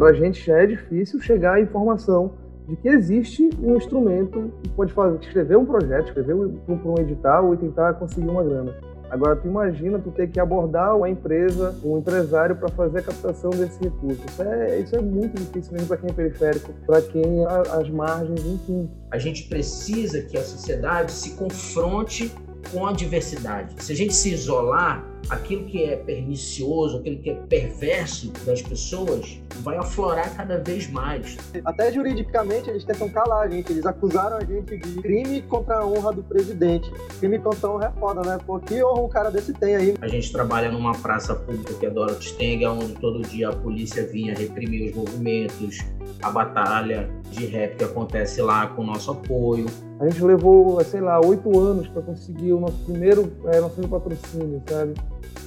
Para a gente já é difícil chegar à informação de que existe um instrumento que pode fazer, escrever um projeto, escrever para um edital e tentar conseguir uma grana. Agora, tu imagina tu ter que abordar uma empresa, um empresário para fazer a captação desse recurso. Isso é, isso é muito difícil mesmo para quem é periférico, para quem é as margens, enfim. A gente precisa que a sociedade se confronte com a diversidade. Se a gente se isolar, aquilo que é pernicioso, aquilo que é perverso das pessoas, vai aflorar cada vez mais. Até juridicamente eles tentam calar a gente. Eles acusaram a gente de crime contra a honra do presidente. Crime contra a honra é foda, né? Pô, que honra um cara desse tem aí? A gente trabalha numa praça pública que é Dorothy Stenger, onde todo dia a polícia vinha reprimir os movimentos, a batalha de rap que acontece lá com o nosso apoio. A gente levou, sei lá, oito anos para conseguir o nosso primeiro, é, nosso primeiro patrocínio, sabe?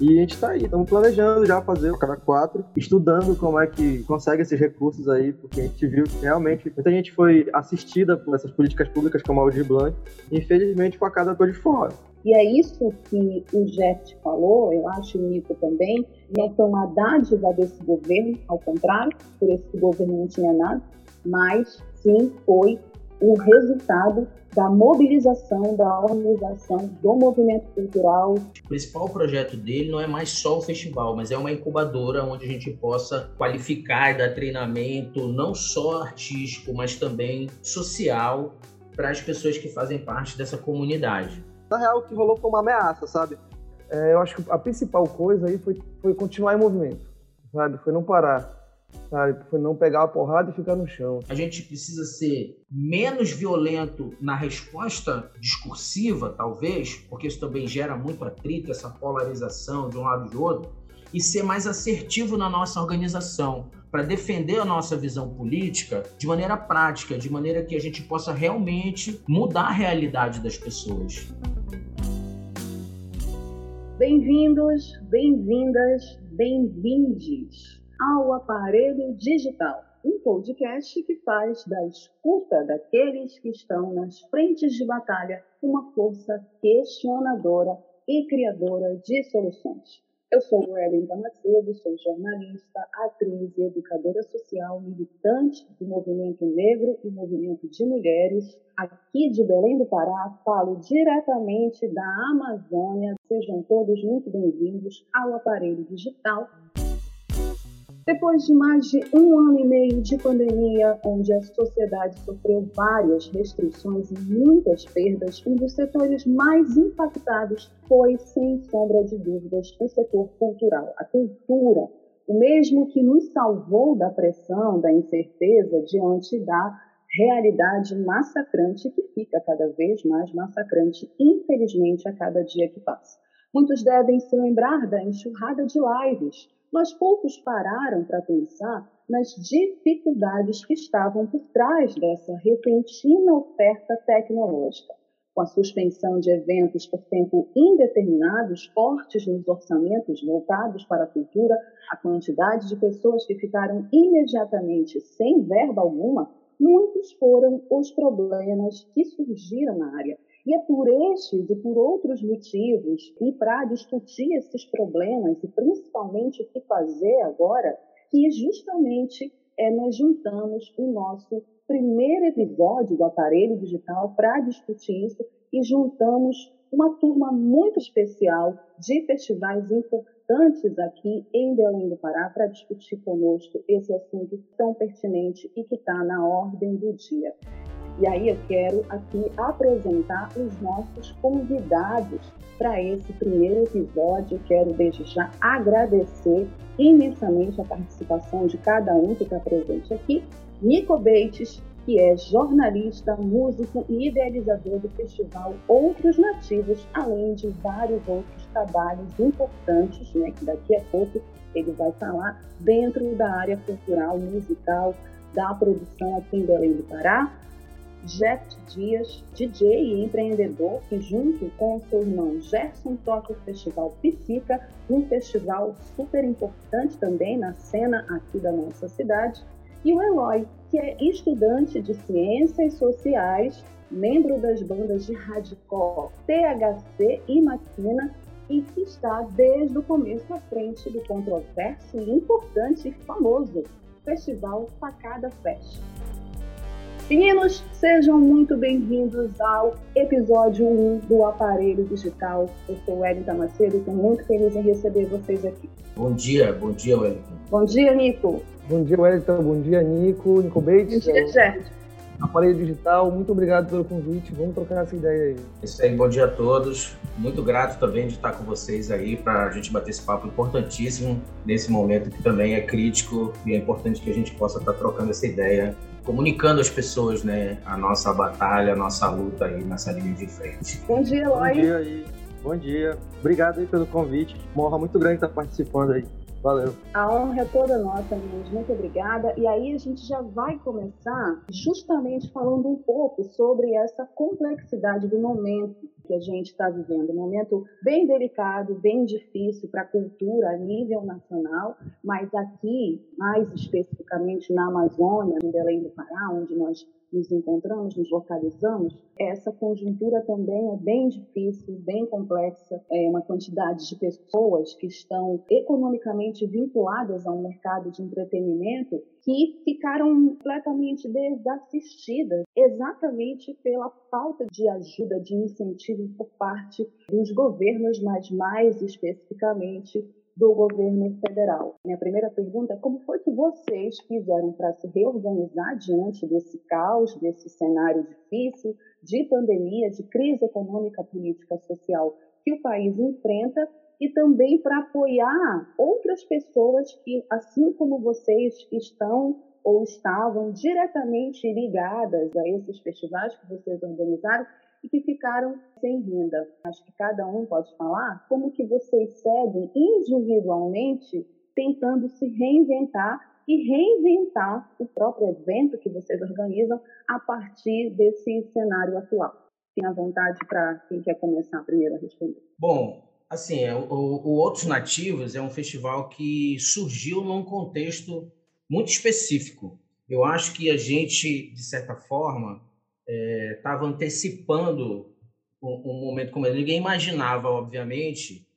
E a gente está aí, estamos planejando já fazer o cara 4, estudando como é que consegue esses recursos aí, porque a gente viu que realmente muita gente foi assistida por essas políticas públicas como a Aldir Blanc, e infelizmente com a casa toda de fora. E é isso que o Jeff falou, eu acho, o Nico também, não foi uma dádiva desse governo, ao contrário, por esse governo não tinha nada, mas sim foi o resultado da mobilização, da organização do movimento cultural. O principal projeto dele não é mais só o festival, mas é uma incubadora onde a gente possa qualificar e dar treinamento, não só artístico, mas também social, para as pessoas que fazem parte dessa comunidade. Na real, o que rolou foi uma ameaça, sabe? É, eu acho que a principal coisa aí foi, foi continuar em movimento, sabe? Foi não parar sabe? Foi não pegar a porrada e ficar no chão. A gente precisa ser menos violento na resposta discursiva, talvez, porque isso também gera muito atrito, essa polarização de um lado e de outro, e ser mais assertivo na nossa organização, para defender a nossa visão política de maneira prática, de maneira que a gente possa realmente mudar a realidade das pessoas. Bem-vindos, bem-vindas, bem-vindes ao aparelho digital, um podcast que faz da escuta daqueles que estão nas frentes de batalha uma força questionadora e criadora de soluções. Eu sou Wellington Macedo, sou jornalista, atriz e educadora social, militante do movimento negro e movimento de mulheres. Aqui de Belém do Pará, falo diretamente da Amazônia. Sejam todos muito bem-vindos ao aparelho digital depois de mais de um ano e meio de pandemia, onde a sociedade sofreu várias restrições e muitas perdas, um dos setores mais impactados foi, sem sombra de dúvidas, o setor cultural, a cultura, o mesmo que nos salvou da pressão, da incerteza diante da realidade massacrante que fica cada vez mais massacrante, infelizmente, a cada dia que passa. Muitos devem se lembrar da enxurrada de lives mas poucos pararam para pensar nas dificuldades que estavam por trás dessa repentina oferta tecnológica. Com a suspensão de eventos por tempo indeterminado, cortes nos orçamentos voltados para a cultura, a quantidade de pessoas que ficaram imediatamente sem verba alguma, muitos foram os problemas que surgiram na área e é por estes e por outros motivos, e para discutir esses problemas, e principalmente o que fazer agora, que justamente é, nós juntamos o nosso primeiro episódio do aparelho digital para discutir isso e juntamos uma turma muito especial de festivais importantes aqui em Belém do Pará para discutir conosco esse assunto tão pertinente e que está na ordem do dia. E aí eu quero aqui apresentar os nossos convidados para esse primeiro episódio. Quero desde já agradecer imensamente a participação de cada um que está presente aqui. Nico Beites, que é jornalista, músico e idealizador do festival Outros Nativos, além de vários outros trabalhos importantes, né, que daqui a pouco ele vai falar dentro da área cultural, musical, da produção aqui em Belém do Pará. Jeff Dias, DJ e empreendedor, que junto com seu irmão Gerson toca o Festival Psica, um festival super importante também na cena aqui da nossa cidade, e o Eloy, que é estudante de Ciências Sociais, membro das bandas de hardcore THC e Maquina, e que está desde o começo à frente do controverso, importante e famoso Festival Facada Fest. Meninos, sejam muito bem-vindos ao episódio 1 do Aparelho Digital. Eu sou Wellington Macedo e estou muito feliz em receber vocês aqui. Bom dia, bom dia, Wellington. Bom dia, Nico. Bom dia, Wellington. Bom dia, Nico. Nico Bates. Bom dia, Gerard. Aparelho Digital, muito obrigado pelo convite. Vamos trocar essa ideia aí. Isso aí, bom dia a todos. Muito grato também de estar com vocês aí para a gente bater esse papo importantíssimo nesse momento que também é crítico e é importante que a gente possa estar trocando essa ideia comunicando às pessoas, né, a nossa batalha, a nossa luta aí nessa linha de frente. Bom dia, Eloy. Bom dia aí. Bom dia. Obrigado aí pelo convite. Uma honra muito grande estar participando aí. Valeu. A honra é toda nossa, meninos. Muito obrigada. E aí a gente já vai começar justamente falando um pouco sobre essa complexidade do momento que a gente está vivendo. Um momento bem delicado, bem difícil para a cultura a nível nacional, mas aqui, mais especificamente na Amazônia, em Belém do Pará, onde nós nos encontramos, nos localizamos, essa conjuntura também é bem difícil, bem complexa. É uma quantidade de pessoas que estão economicamente vinculadas ao mercado de entretenimento que ficaram completamente desassistidas, exatamente pela falta de ajuda, de incentivo por parte dos governos, mas mais especificamente do governo federal. Minha primeira pergunta é como foi que vocês fizeram para se reorganizar diante desse caos, desse cenário difícil, de pandemia, de crise econômica, política, social que o país enfrenta e também para apoiar outras pessoas que, assim como vocês, estão ou estavam diretamente ligadas a esses festivais que vocês organizaram e que ficaram sem renda. Acho que cada um pode falar como que vocês seguem individualmente tentando se reinventar e reinventar o próprio evento que vocês organizam a partir desse cenário atual. À vontade para quem quer começar primeiro a responder. Bom, assim, é, o, o Outros Nativos é um festival que surgiu num contexto muito específico. Eu acho que a gente, de certa forma, estava é, antecipando um, um, momento como esse. Ninguém imaginava, obviamente,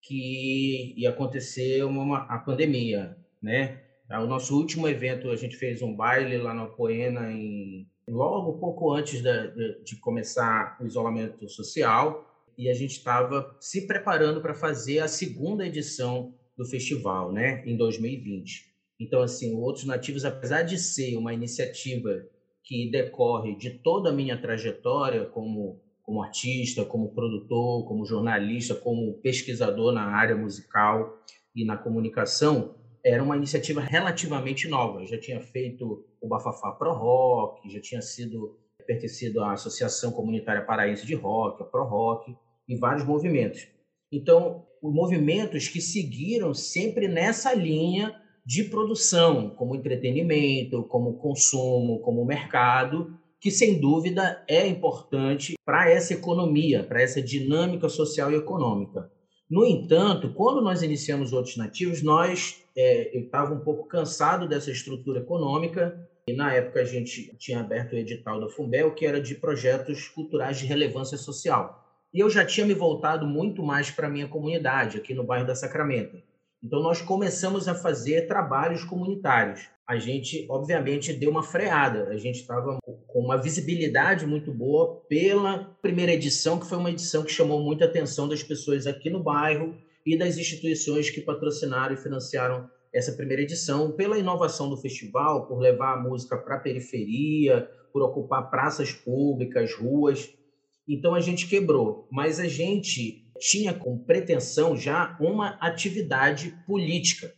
que ia acontecer uma, a pandemia, né? O nosso último evento, a gente fez um baile lá na Poena, em, logo pouco antes de, de começar o isolamento social, e a gente estava se preparando para fazer a segunda edição do festival, né, em 2020. Então, assim, o Outros Nativos, apesar de ser uma iniciativa que decorre de toda a minha trajetória como, como artista, como produtor, como jornalista, como pesquisador na área musical e na comunicação, era uma iniciativa relativamente nova. Eu já tinha feito o Bafafá Pro Rock, já tinha sido pertencido à Associação Comunitária Paraense de Rock, a Pro Rock, e vários movimentos. Então, movimentos que seguiram sempre nessa linha de produção, como entretenimento, como consumo, como mercado, que sem dúvida é importante para essa economia, para essa dinâmica social e econômica. No entanto, quando nós iniciamos outros nativos, nós é, eu estava um pouco cansado dessa estrutura econômica e na época a gente tinha aberto o edital da Fumbel, que era de projetos culturais de relevância social. E eu já tinha me voltado muito mais para a minha comunidade aqui no bairro da Sacramento. Então, nós começamos a fazer trabalhos comunitários. A gente, obviamente, deu uma freada. A gente estava com uma visibilidade muito boa pela primeira edição, que foi uma edição que chamou muita atenção das pessoas aqui no bairro e das instituições que patrocinaram e financiaram essa primeira edição, pela inovação do festival, por levar a música para a periferia, por ocupar praças públicas, ruas. Então a gente quebrou, mas a gente tinha como pretensão já uma atividade política.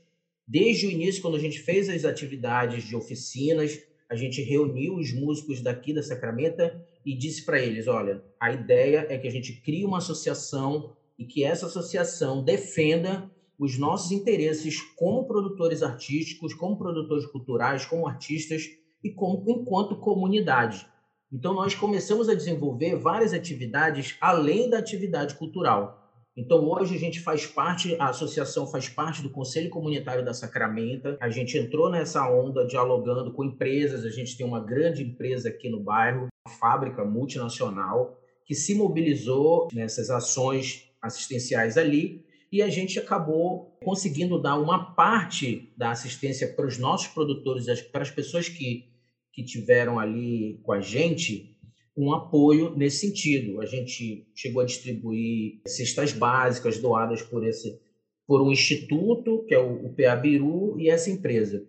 Desde o início, quando a gente fez as atividades de oficinas, a gente reuniu os músicos daqui da Sacramenta e disse para eles: olha, a ideia é que a gente crie uma associação e que essa associação defenda os nossos interesses como produtores artísticos, como produtores culturais, como artistas e como enquanto comunidade. Então, nós começamos a desenvolver várias atividades além da atividade cultural. Então, hoje a gente faz parte, a associação faz parte do Conselho Comunitário da Sacramenta. A gente entrou nessa onda dialogando com empresas. A gente tem uma grande empresa aqui no bairro, uma fábrica multinacional, que se mobilizou nessas ações assistenciais ali. e a gente acabou conseguindo dar uma parte da assistência para os nossos produtores, para as pessoas que, que tiveram ali com a gente, um apoio nesse sentido. A gente chegou a distribuir cestas básicas doadas por esse por um instituto, que é o, o PA Biru, e essa empresa.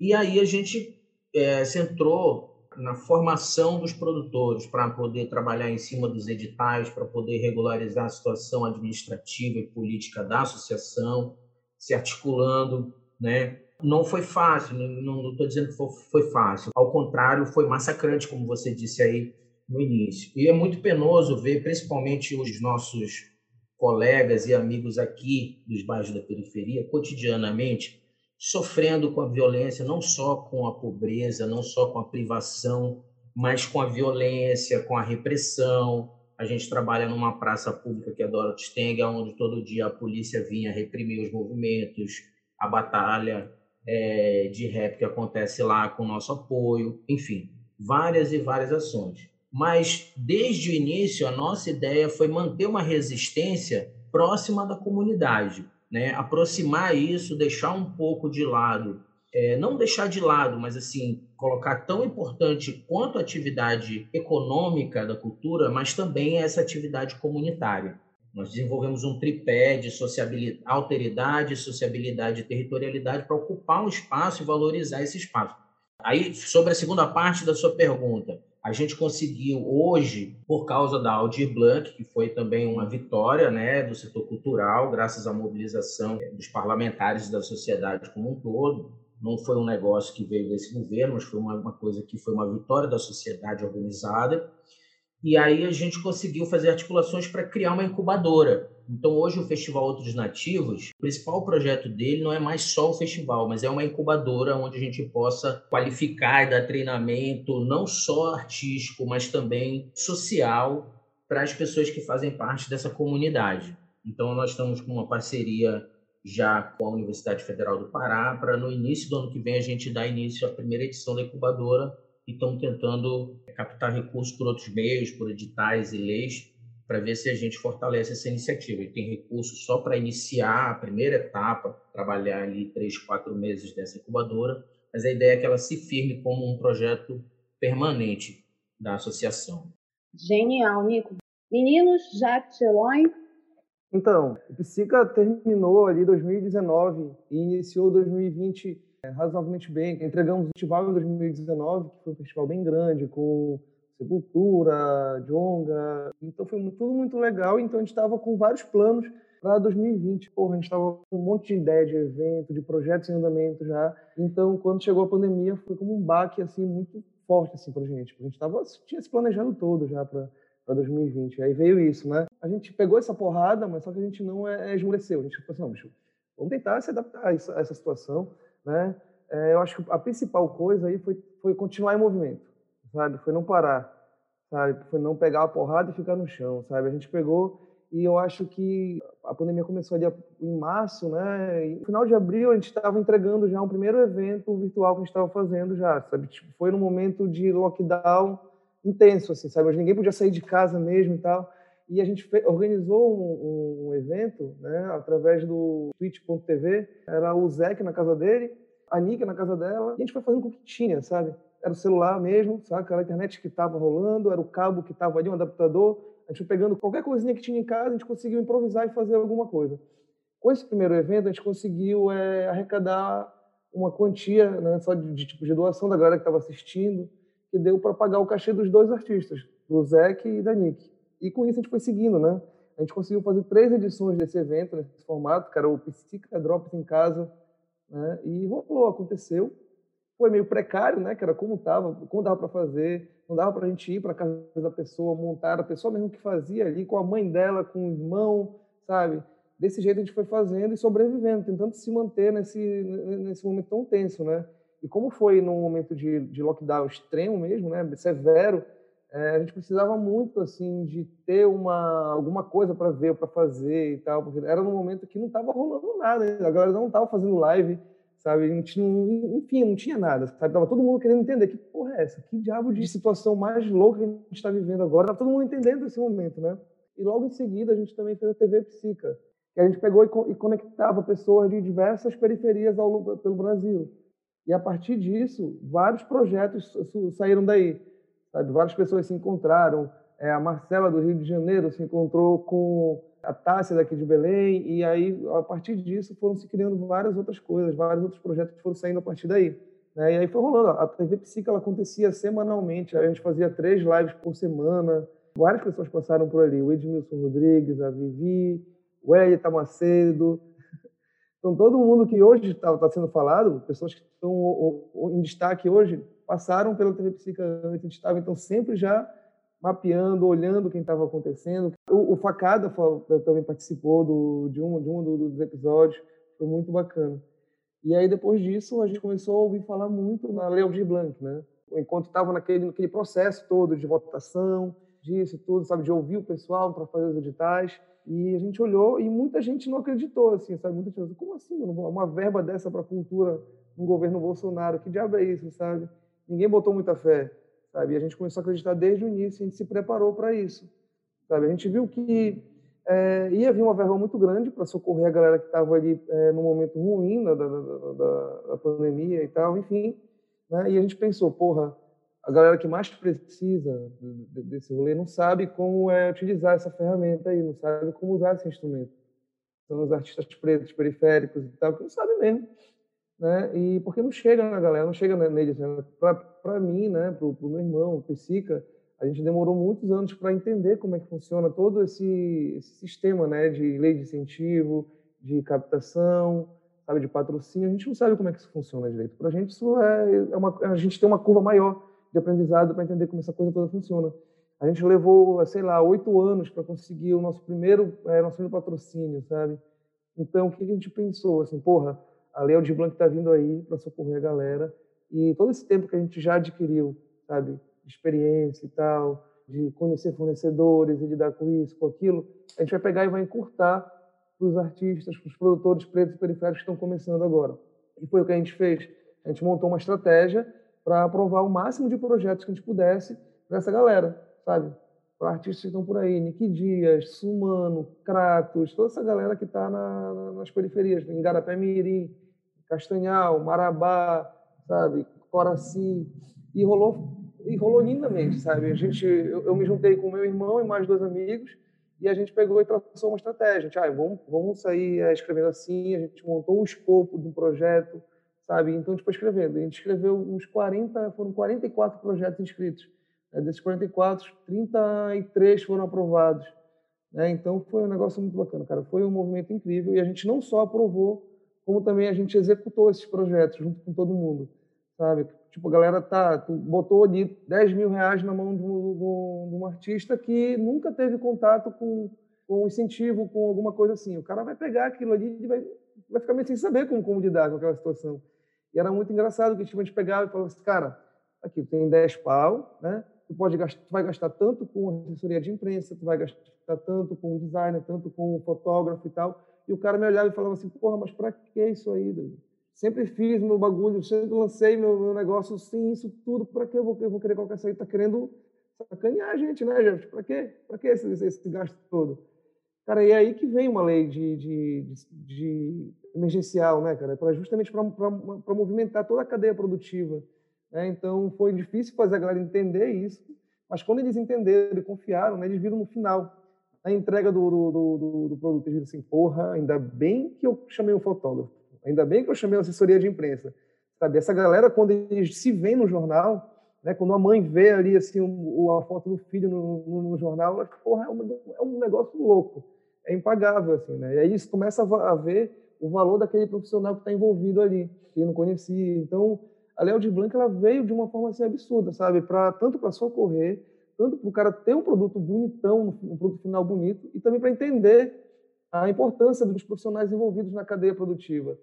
E aí a gente é, centrou na formação dos produtores para poder trabalhar em cima dos editais, para poder regularizar a situação administrativa e política da associação, se articulando, né? Não foi fácil, não estou dizendo que foi, foi fácil. Ao contrário, foi massacrante, como você disse aí no início. E é muito penoso ver, principalmente os nossos colegas e amigos aqui dos bairros da periferia, cotidianamente, sofrendo com a violência, não só com a pobreza, não só com a privação, mas com a violência, com a repressão. A gente trabalha numa praça pública que é Dorothy Stenger, onde todo dia a polícia vinha reprimir os movimentos, a batalha é, de rap que acontece lá com o nosso apoio, enfim, várias e várias ações. Mas desde o início a nossa ideia foi manter uma resistência próxima da comunidade né, aproximar isso, deixar um pouco de lado, é, não deixar de lado, mas assim colocar tão importante quanto a atividade econômica da cultura, mas também essa atividade comunitária. Nós desenvolvemos um tripé de sociabilidade, alteridade, sociabilidade e territorialidade para ocupar um espaço e valorizar esse espaço. Aí, sobre a segunda parte da sua pergunta, a gente conseguiu hoje, por causa da Aldir Blanc, que foi também uma vitória né, do setor cultural, graças à mobilização dos parlamentares e da sociedade como um todo. Não foi um negócio que veio desse governo, mas foi uma, uma coisa que foi uma vitória da sociedade organizada. E aí a gente conseguiu fazer articulações para criar uma incubadora. Então, hoje, o Festival Outros Nativos, o principal projeto dele não é mais só o festival, mas é uma incubadora onde a gente possa qualificar e dar treinamento, não só artístico, mas também social, para as pessoas que fazem parte dessa comunidade. Então, nós estamos com uma parceria já com a Universidade Federal do Pará, para no início do ano que vem a gente dar início à primeira edição da incubadora e estamos tentando captar recursos por outros meios, por editais e leis, para ver se a gente fortalece essa iniciativa. Ele tem recursos só para iniciar a primeira etapa, trabalhar ali três, quatro meses dessa incubadora, mas a ideia é que ela se firme como um projeto permanente da associação. Genial, Nico. Meninos, Jacques Cheloin. Então, o Psica terminou ali 2019 e iniciou 2020 é, razoavelmente bem. Entregamos o festival em 2019, que foi um festival bem grande, com Sepultura, Jonga. Então foi tudo muito legal. Então a gente estava com vários planos para 2020. Porra, a gente estava com um monte de ideia de evento, de projetos em andamento já. Então, quando chegou a pandemia, foi como um baque assim muito forte assim para gente. A gente tava, tinha se planejando todo já para para 2020. Aí veio isso, né? A gente pegou essa porrada, mas só que a gente não é, é esmoreceu. A gente falou assim, não, bicho, vamos tentar se adaptar a, isso, a essa situação, né? É, eu acho que a principal coisa aí foi, foi continuar em movimento sabe? Foi não parar, sabe? Foi não pegar a porrada e ficar no chão, sabe? A gente pegou e eu acho que a pandemia começou ali em março, né? E no final de abril a gente estava entregando já um primeiro evento virtual que a gente estava fazendo já, sabe? Tipo, foi num momento de lockdown intenso, assim, sabe? Ninguém podia sair de casa mesmo e tal. E a gente organizou um, um, evento, né? Através do twitch.tv. Era o Zeke na casa dele, a Nika na casa dela. E a gente foi fazendo com o que tinha, sabe? era o celular mesmo, sabe? Era a internet que estava rolando, era o cabo que estava ali, um adaptador. A gente foi pegando qualquer coisinha que tinha em casa, a gente conseguiu improvisar e fazer alguma coisa. Com esse primeiro evento, a gente conseguiu é, arrecadar uma quantia né, só de, de, tipo de doação da galera que estava assistindo, que deu para pagar o cachê dos dois artistas, do Zeke e da Nick. E com isso a gente foi seguindo, né? A gente conseguiu fazer três edições desse evento, nesse formato, que era o Psica Drops em Casa, né? E rolou, aconteceu foi meio precário, né? Que era como estava, como dava para fazer, não dava para a gente ir para casa da pessoa, montar, a pessoa mesmo que fazia ali, com a mãe dela, com o irmão, sabe? Desse jeito a gente foi fazendo e sobrevivendo, tentando se manter nesse, nesse momento tão tenso, né? E como foi num momento de, de lockdown extremo mesmo, né? Severo, é, a gente precisava muito, assim, de ter uma, alguma coisa para ver, para fazer e tal, porque era num momento que não estava rolando nada, a galera não estava fazendo live, sabe? Não, enfim, não tinha nada, sabe? Tava todo mundo querendo entender que porra é essa? Que diabo de situação mais louca que a gente está vivendo agora? Tava todo mundo entendendo esse momento, né? E logo em seguida a gente também fez a TV Psica, que a gente pegou e, conectava pessoas de diversas periferias ao, pelo Brasil. E a partir disso, vários projetos saíram daí. Sabe? Várias pessoas se encontraram. É, a Marcela do Rio de Janeiro se encontrou com a Tássia daqui de Belém, e aí, a partir disso, foram se criando várias outras coisas, vários outros projetos foram saindo a partir daí. Né? E aí foi rolando. A TV Psica ela acontecia semanalmente, a gente fazia três lives por semana, várias pessoas passaram por ali, o Edmilson Rodrigues, a Vivi, o Elita Macedo. Então, todo mundo que hoje está tá sendo falado, pessoas que estão em destaque hoje, passaram pela TV Psica antes, estavam então sempre já mapeando, olhando o que estava acontecendo. O, o Facada também participou do, de, um, de um dos episódios, foi muito bacana. E aí, depois disso, a gente começou a ouvir falar muito na Lei de Blanc, né? Enquanto estava naquele, naquele processo todo de votação, disso tudo, sabe, de ouvir o pessoal para fazer os editais. E a gente olhou e muita gente não acreditou, assim, sabe? Muita gente como assim, mano? Uma verba dessa para cultura no governo Bolsonaro, que diabo é isso, sabe? Ninguém botou muita fé sabe? E a gente começou a acreditar desde o início, a gente se preparou para isso, sabe? A gente viu que é, ia vir uma verba muito grande para socorrer a galera que estava ali é, no momento ruim da, da, da, da, pandemia e tal, enfim, né? E a gente pensou, porra, a galera que mais precisa desse rolê não sabe como é utilizar essa ferramenta aí, não sabe como usar esse instrumento. São os artistas pretos, periféricos e tal, que não sabem mesmo né? E porque não chega na galera, não chega neles. Né? Para mim, né? Para o meu irmão, o Psica, a gente demorou muitos anos para entender como é que funciona todo esse, esse, sistema, né? De lei de incentivo, de captação, sabe, de patrocínio. A gente não sabe como é que isso funciona direito. Para a gente isso é, é uma, a gente tem uma curva maior de aprendizado para entender como essa coisa toda funciona. A gente levou, sei lá, oito anos para conseguir o nosso primeiro, é, nosso primeiro patrocínio, sabe? Então, o que a gente pensou? Assim, porra, a Lei Aldir Blanc está vindo aí para socorrer a galera. E todo esse tempo que a gente já adquiriu, sabe, de experiência e tal, de conhecer fornecedores e lidar com isso, com aquilo, a gente vai pegar e vai encurtar para os artistas, para os produtores pretos e periféricos que estão começando agora. E foi o que a gente fez. A gente montou uma estratégia para aprovar o máximo de projetos que a gente pudesse para essa galera, sabe? Para artistas que estão por aí, Nick Dias, Sumano, Kratos, toda essa galera que está na, na, nas periferias, em Garapé Mirim, Castanhal, Marabá, sabe, Coraci, e rolou e rolou lindamente, sabe? A gente, eu, eu me juntei com meu irmão e mais dois amigos e a gente pegou e traçou uma estratégia. Gente, ah, vamos, vamos sair é, escrevendo assim, a gente montou um escopo de um projeto, sabe? Então, tipo, escrevendo. A gente escreveu uns 40, foram 44 projetos inscritos. Né? Desses 44, 33 foram aprovados. Né? Então, foi um negócio muito bacana, cara. Foi um movimento incrível e a gente não só aprovou como também a gente executou esses projetos junto com todo mundo, sabe? Tipo, a galera tá, tu botou ali 10 mil reais na mão de um, de um artista que nunca teve contato com, com incentivo, com alguma coisa assim. O cara vai pegar aquilo ali e vai, vai ficar meio sem saber como, como lidar com aquela situação. E era muito engraçado que tipo, a gente pegava e falava assim, cara, aqui tem 10 pau, né? Tu, pode gastar, tu vai gastar tanto com assessoria de imprensa, tu vai gastar tanto com designer, tanto com fotógrafo e tal e o cara me olhava e falava assim, porra, mas para que isso aí, David? Sempre fiz meu bagulho, sempre lancei meu, meu negócio, sim, isso tudo, para que eu vou, eu vou querer qualquer sair? Tá querendo sacanear a gente, né, gente? Para quê? Para que esse, esse, gasto todo? Cara, e é aí que vem uma lei de, de, de, de emergencial, né, cara? Pra, justamente para movimentar toda a cadeia produtiva. Né? Então, foi difícil fazer a galera entender isso, mas quando eles entenderam e confiaram, né, eles viram no final na entrega do, do, do, do produto, eles assim, porra, ainda bem que eu chamei um fotógrafo, ainda bem que eu chamei a assessoria de imprensa, sabe? Essa galera, quando eles se veem no jornal, né, quando a mãe vê ali assim um, a foto do filho no, no, no jornal, ela, porra, é um, é um negócio louco, é impagável, assim, né? E aí isso começa a ver o valor daquele profissional que está envolvido ali, que eu não conhecia. Então, a Léo de Blanc, ela veio de uma forma assim absurda, sabe? Pra, tanto para socorrer, tanto para o cara ter um produto bonitão, um produto final bonito, e também para entender a importância dos profissionais envolvidos na cadeia produtiva,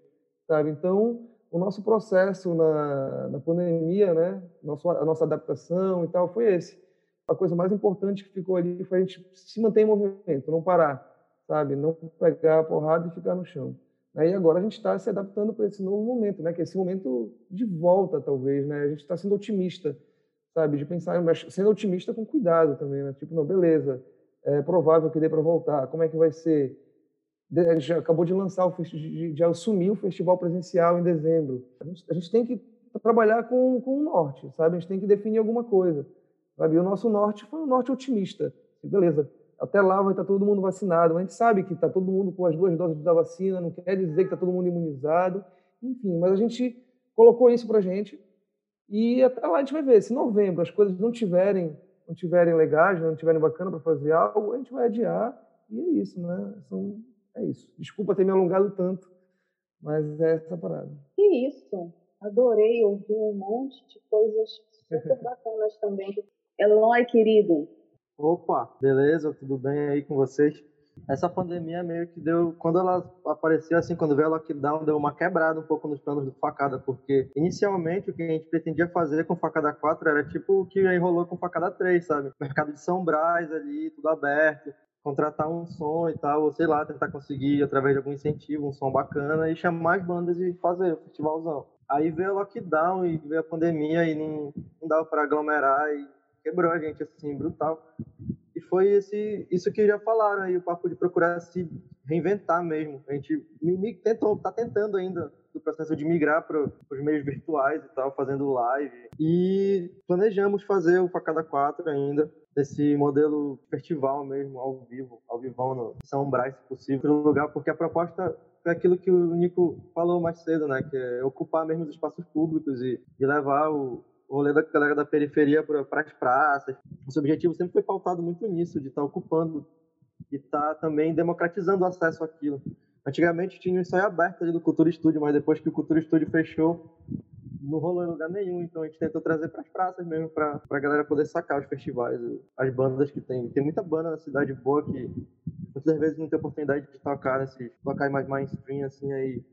sabe? Então, o nosso processo na, na pandemia, né, nosso, a nossa adaptação e tal, foi esse. A coisa mais importante que ficou ali foi a gente se manter em movimento, não parar, sabe? Não pegar a porrada e ficar no chão. E agora a gente está se adaptando para esse novo momento, né? Que é esse momento de volta, talvez, né? A gente está sendo otimista sabe? De pensar, mas sendo otimista com cuidado também, né? Tipo, não, beleza, é provável que dê para voltar, como é que vai ser? a gente acabou de lançar, o, de, de assumir o festival presencial em dezembro. A gente, a gente tem que trabalhar com, com o norte, sabe? A gente tem que definir alguma coisa. Sabe? E o nosso norte foi um norte otimista. Beleza, até lá vai estar todo mundo vacinado. A gente sabe que está todo mundo com as duas doses da vacina, não quer dizer que está todo mundo imunizado. Enfim, mas a gente colocou isso para a gente e até lá a gente vai ver. Se em novembro as coisas não tiverem, não tiverem legais, não tiverem bacana para fazer algo, a gente vai adiar e é isso, né? São, é isso. Desculpa ter me alongado tanto, mas é essa parada. Que isso! Adorei ouvir um monte de coisas super bacanas também. Eloy, querido. Opa, beleza? Tudo bem aí com vocês? Essa pandemia meio que deu, quando ela apareceu assim, quando veio a lockdown, deu uma quebrada um pouco nos planos do Facada, porque inicialmente o que a gente pretendia fazer com Facada 4 era tipo o que aí rolou com Facada 3, sabe? Mercado de São Brás ali, tudo aberto, contratar um som e tal, ou sei lá, tentar conseguir através de algum incentivo um som bacana e chamar as bandas e fazer o festivalzão. Aí veio o lockdown e veio a pandemia e não, não dava para aglomerar e quebrou a gente assim, brutal. E foi esse, isso que já falaram aí, o papo de procurar se reinventar mesmo. A gente tentou, tá tentando ainda do processo de migrar para os meios virtuais e tal, fazendo live. E planejamos fazer o Facada 4 ainda, desse modelo festival mesmo, ao vivo, ao vivão no São Brás, se possível, no lugar, porque a proposta foi aquilo que o Nico falou mais cedo, né? Que é ocupar mesmo os espaços públicos e, e levar o, o rolê da galera da periferia para as praças. Esse objetivo sempre foi pautado muito nisso, de estar tá ocupando e estar tá também democratizando o acesso àquilo. Antigamente tinha um ensaio aberto ali do Cultura Estúdio, mas depois que o Cultura Estúdio fechou, não rolou em lugar nenhum. Então a gente tentou trazer para as praças mesmo, para a galera poder sacar os festivais, as bandas que tem. Tem muita banda na cidade boa que muitas vezes não tem oportunidade de tocar nesses locais mais mainstream, assim, aí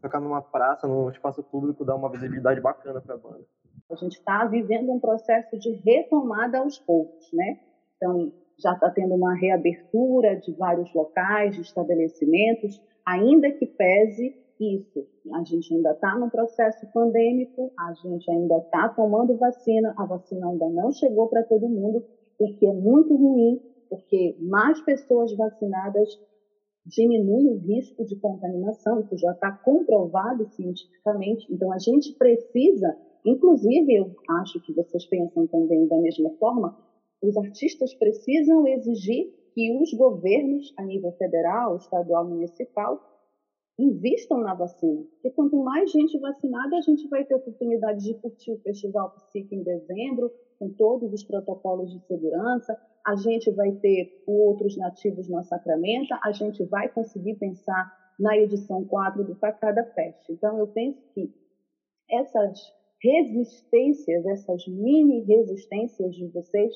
tocar numa praça, num espaço público, dá uma visibilidade bacana para a banda. A gente está vivendo um processo de retomada aos poucos, né? Então, já está tendo uma reabertura de vários locais, de estabelecimentos, ainda que pese isso. A gente ainda está no processo pandêmico, a gente ainda está tomando vacina, a vacina ainda não chegou para todo mundo, o que é muito ruim, porque mais pessoas vacinadas diminui o risco de contaminação, isso já está comprovado cientificamente. Então, a gente precisa, inclusive, eu acho que vocês pensam também da mesma forma, os artistas precisam exigir que os governos, a nível federal, estadual, municipal, invistam na vacina. Porque quanto mais gente vacinada, a gente vai ter oportunidade de curtir o Festival Psique em dezembro, com todos os protocolos de segurança, a gente vai ter outros nativos na Sacramenta, a gente vai conseguir pensar na edição 4 do Facada Fest. Então, eu penso que essas resistências, essas mini resistências de vocês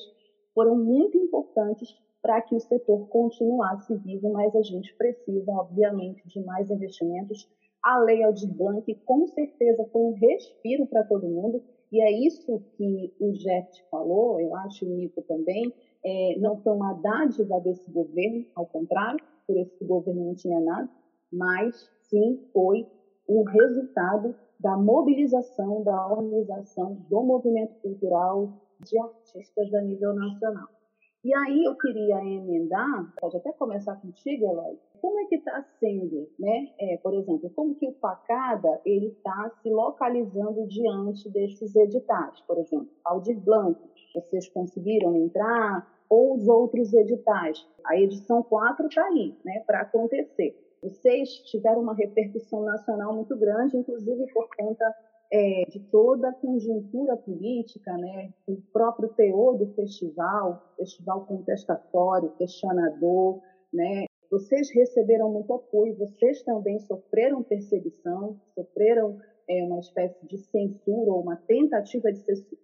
foram muito importantes para que o setor continuasse vivo, mas a gente precisa, obviamente, de mais investimentos. A Lei Aldir Blanc, com certeza, foi um respiro para todo mundo, e é isso que o Jeff falou, eu acho, o Nico também, é, não foi uma dádiva desse governo, ao contrário, por esse governo não tinha nada, mas sim foi o resultado da mobilização, da organização do movimento cultural de artistas a nível nacional. E aí eu queria emendar, pode até começar contigo, Eloy, como é que está sendo, né? É, por exemplo, como que o Facada ele está se localizando diante desses editais, por exemplo, Aldir Blanc, vocês conseguiram entrar, ou os outros editais. A edição 4 está aí, né, para acontecer. Vocês tiveram uma repercussão nacional muito grande, inclusive por conta é, de toda a conjuntura política, né, o próprio teor do festival, festival contestatório, questionador, né, vocês receberam muito apoio, vocês também sofreram perseguição, sofreram é, uma espécie de censura ou uma tentativa de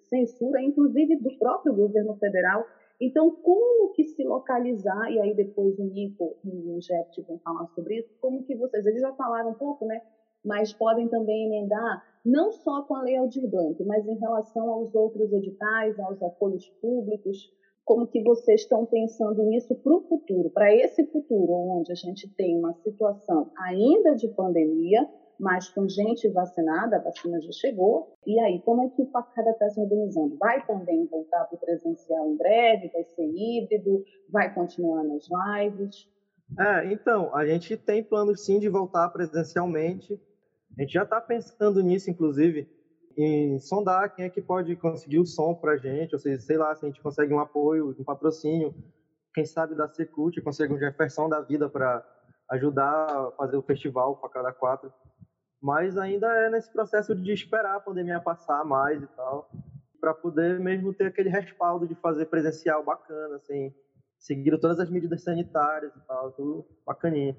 censura, inclusive do próprio governo federal. Então, como que se localizar, e aí depois o Nico e o Jeff vão falar sobre isso, como que vocês, eles já falaram um pouco, né, mas podem também emendar não só com a Lei Aldir Blanc, mas em relação aos outros editais, aos apoios públicos, como que vocês estão pensando nisso para o futuro, para esse futuro onde a gente tem uma situação ainda de pandemia, mas com gente vacinada, a vacina já chegou, e aí como é que o Facada está se organizando? Vai também voltar para o presencial em breve, vai ser híbrido, vai continuar nas lives? É, então, a gente tem planos sim de voltar presencialmente. A gente já está pensando nisso, inclusive, em sondar quem é que pode conseguir o som para a gente, ou seja, sei lá, se a gente consegue um apoio, um patrocínio, quem sabe da Secult consegue um Jefferson da vida para ajudar a fazer o festival para cada quatro. Mas ainda é nesse processo de esperar a pandemia passar mais e tal, para poder mesmo ter aquele respaldo de fazer presencial bacana, assim, seguindo todas as medidas sanitárias e tal, tudo bacaninha.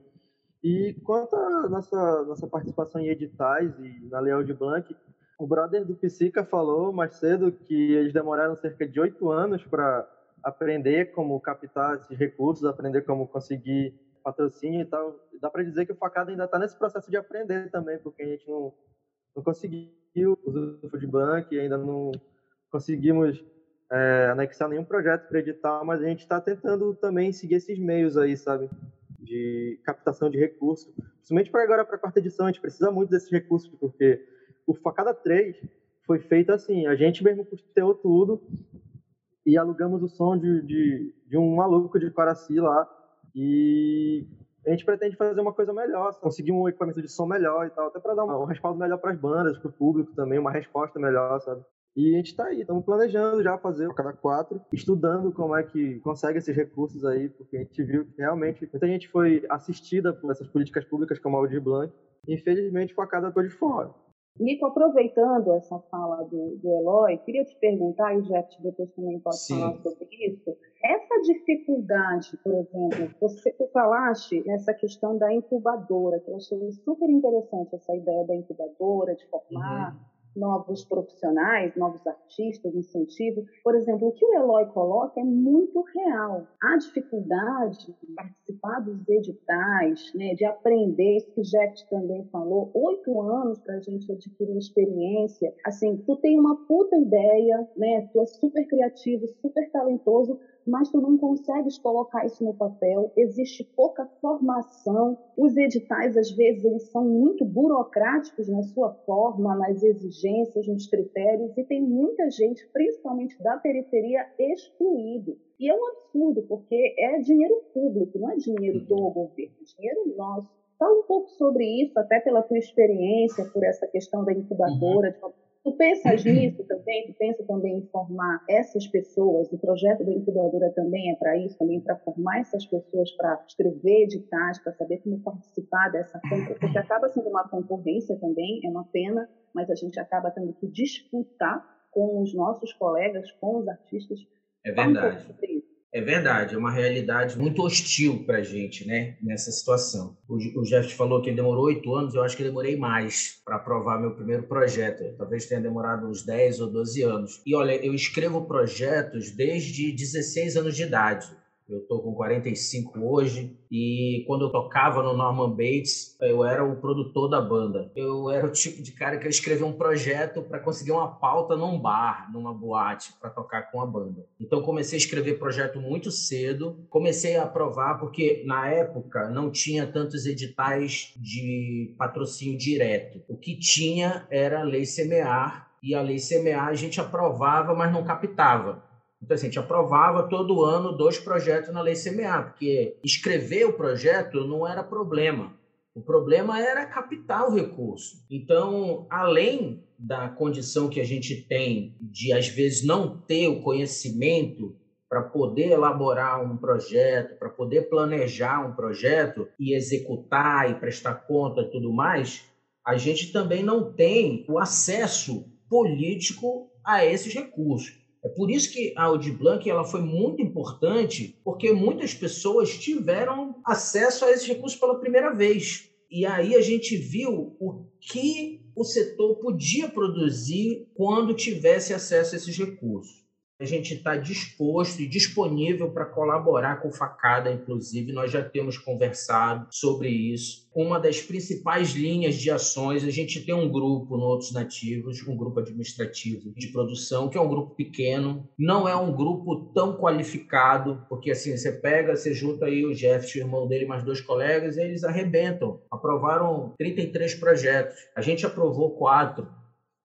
E quanto à nossa, nossa participação em editais e na Leal de Blanc, o brother do Psica falou mais cedo que eles demoraram cerca de oito anos para aprender como captar esses recursos, aprender como conseguir patrocínio e tal. Dá para dizer que o Facada ainda está nesse processo de aprender também, porque a gente não, não conseguiu o Food Bank, ainda não conseguimos é, anexar nenhum projeto para editar, mas a gente está tentando também seguir esses meios aí, sabe? De captação de recursos. Principalmente para agora, para a quarta edição, a gente precisa muito desses recursos, porque o Facada 3 foi feito assim, a gente mesmo custeou tudo e alugamos o som de, de, de um maluco de Quaraci lá e a gente pretende fazer uma coisa melhor, conseguir um equipamento de som melhor e tal, até para dar um, respaldo melhor para as bandas, para o público também, uma resposta melhor, sabe? E a gente está aí, estamos planejando já fazer cada quatro, estudando como é que consegue esses recursos aí, porque a gente viu que realmente muita gente foi assistida por essas políticas públicas como a Aldir Blanc, infelizmente foi a cada ficou de fora. Nico, aproveitando essa fala do, do Eloy, queria te perguntar, e o Jeff depois também pode Sim. falar sobre isso, essa dificuldade, por exemplo, você tu falaste essa questão da incubadora, que eu achei super interessante essa ideia da incubadora, de formar uhum novos profissionais, novos artistas, incentivo. Por exemplo, o que o Eloy coloca é muito real. A dificuldade de participar dos editais, né, de aprender, isso que o Jeff também falou, oito anos para a gente adquirir experiência. Assim, tu tem uma puta ideia, né, tu é super criativo, super talentoso, mas tu não consegues colocar isso no papel, existe pouca formação, os editais às vezes eles são muito burocráticos na sua forma, nas exigências, nos critérios e tem muita gente, principalmente da periferia, excluído. E é um absurdo, porque é dinheiro público, não é dinheiro do governo, é dinheiro nosso. Fala um pouco sobre isso, até pela tua experiência, por essa questão da incubadora, uhum. de uma Tu pensas nisso também? Tu pensa também em formar essas pessoas? O projeto da incubadora também é para isso, também para formar essas pessoas para escrever editais, para saber como participar dessa concorrência, porque acaba sendo uma concorrência também, é uma pena, mas a gente acaba tendo que disputar com os nossos colegas, com os artistas. É verdade. Um é verdade, é uma realidade muito hostil para a gente, né, nessa situação. O, o Jeff falou que demorou oito anos, eu acho que demorei mais para aprovar meu primeiro projeto. Talvez tenha demorado uns 10 ou 12 anos. E olha, eu escrevo projetos desde 16 anos de idade. Eu tô com 45 hoje e quando eu tocava no Norman Bates, eu era o produtor da banda. Eu era o tipo de cara que eu escrevia um projeto para conseguir uma pauta num bar, numa boate, para tocar com a banda. Então comecei a escrever projeto muito cedo, comecei a aprovar porque na época não tinha tantos editais de patrocínio direto. O que tinha era a lei semear e a lei semear a gente aprovava, mas não captava. Então, assim, a gente aprovava todo ano dois projetos na Lei CMA, porque escrever o projeto não era problema. O problema era captar o recurso. Então, além da condição que a gente tem de, às vezes, não ter o conhecimento para poder elaborar um projeto, para poder planejar um projeto e executar e prestar conta e tudo mais, a gente também não tem o acesso político a esses recursos. É por isso que a Audi Blanc ela foi muito importante, porque muitas pessoas tiveram acesso a esses recursos pela primeira vez. E aí a gente viu o que o setor podia produzir quando tivesse acesso a esses recursos a gente está disposto e disponível para colaborar com o Facada, inclusive, nós já temos conversado sobre isso. Uma das principais linhas de ações, a gente tem um grupo no Outros Nativos, um grupo administrativo de produção, que é um grupo pequeno, não é um grupo tão qualificado, porque assim, você pega, você junta aí o Jeff, o irmão dele, mais dois colegas, e eles arrebentam. Aprovaram 33 projetos. A gente aprovou quatro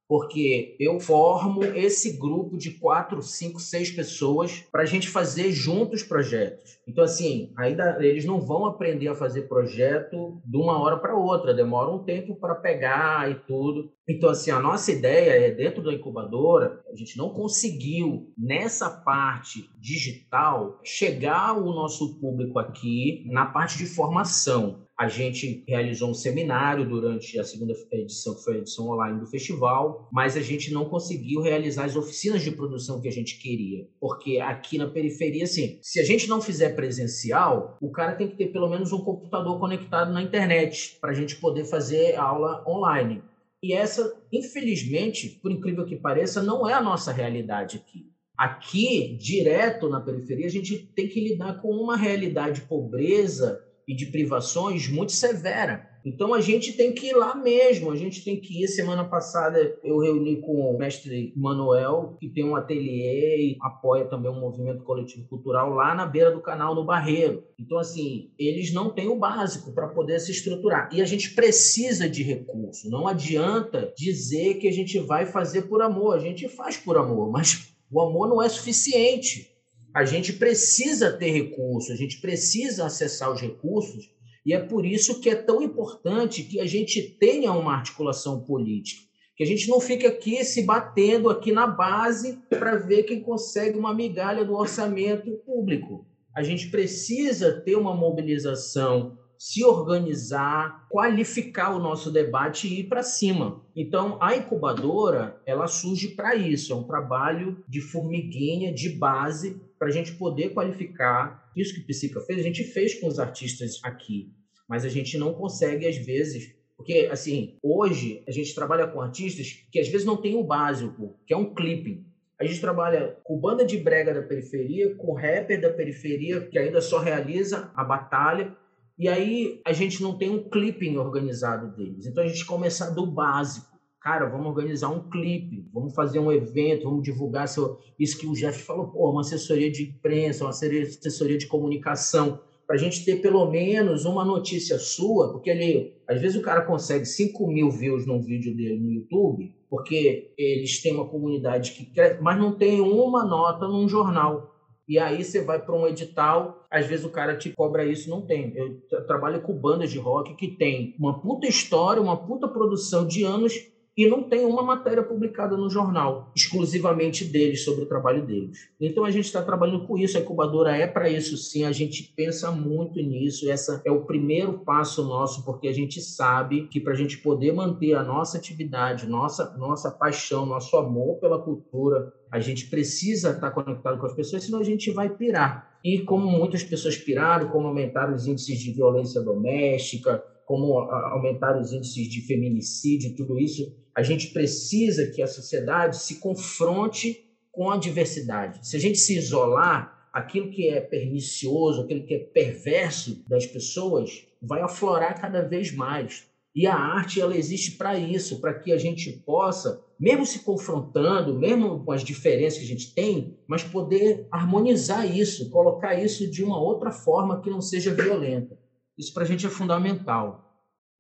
porque eu formo esse grupo de quatro, cinco, seis pessoas para a gente fazer juntos projetos. Então, assim, ainda eles não vão aprender a fazer projeto de uma hora para outra, demora um tempo para pegar e tudo. Então, assim, a nossa ideia é, dentro da incubadora, a gente não conseguiu, nessa parte digital, chegar o nosso público aqui na parte de formação. A gente realizou um seminário durante a segunda edição, que foi a edição online do festival, mas a gente não conseguiu realizar as oficinas de produção que a gente queria. Porque aqui na periferia, assim, se a gente não fizer presencial, o cara tem que ter pelo menos um computador conectado na internet para a gente poder fazer aula online. E essa, infelizmente, por incrível que pareça, não é a nossa realidade aqui. Aqui, direto na periferia, a gente tem que lidar com uma realidade de pobreza e de privações muito severa. Então a gente tem que ir lá mesmo, a gente tem que ir. Semana passada eu reuni com o mestre Manuel, que tem um ateliê e apoia também um movimento coletivo cultural lá na beira do canal, no Barreiro. Então, assim, eles não têm o básico para poder se estruturar. E a gente precisa de recurso. Não adianta dizer que a gente vai fazer por amor. A gente faz por amor, mas o amor não é suficiente a gente precisa ter recursos, a gente precisa acessar os recursos, e é por isso que é tão importante que a gente tenha uma articulação política, que a gente não fique aqui se batendo aqui na base para ver quem consegue uma migalha do orçamento público. A gente precisa ter uma mobilização se organizar, qualificar o nosso debate e ir para cima. Então, a incubadora, ela surge para isso, é um trabalho de formiguinha, de base, para a gente poder qualificar. Isso que Psica fez, a gente fez com os artistas aqui, mas a gente não consegue, às vezes, porque, assim, hoje a gente trabalha com artistas que às vezes não tem o básico, que é um clipping. A gente trabalha com banda de brega da periferia, com rapper da periferia, que ainda só realiza a batalha, e aí a gente não tem um clipping organizado deles. Então a gente começa do básico. Cara, vamos organizar um clipe, vamos fazer um evento, vamos divulgar seu... isso que o Jeff falou, pô, uma assessoria de imprensa, uma assessoria de comunicação, para a gente ter pelo menos uma notícia sua, porque ele, às vezes o cara consegue 5 mil views num vídeo dele no YouTube, porque eles têm uma comunidade que mas não tem uma nota num jornal. E aí você vai para um edital, às vezes o cara te cobra isso, não tem. Eu trabalho com bandas de rock que tem uma puta história, uma puta produção de anos e não tem uma matéria publicada no jornal exclusivamente deles, sobre o trabalho deles. Então a gente está trabalhando com isso, a incubadora é para isso sim, a gente pensa muito nisso, essa é o primeiro passo nosso, porque a gente sabe que para a gente poder manter a nossa atividade, nossa, nossa paixão, nosso amor pela cultura, a gente precisa estar tá conectado com as pessoas, senão a gente vai pirar. E como muitas pessoas piraram, como aumentaram os índices de violência doméstica, como aumentaram os índices de feminicídio, tudo isso, a gente precisa que a sociedade se confronte com a diversidade. Se a gente se isolar, aquilo que é pernicioso, aquilo que é perverso das pessoas, vai aflorar cada vez mais. E a arte ela existe para isso, para que a gente possa, mesmo se confrontando, mesmo com as diferenças que a gente tem, mas poder harmonizar isso, colocar isso de uma outra forma que não seja violenta. Isso para a gente é fundamental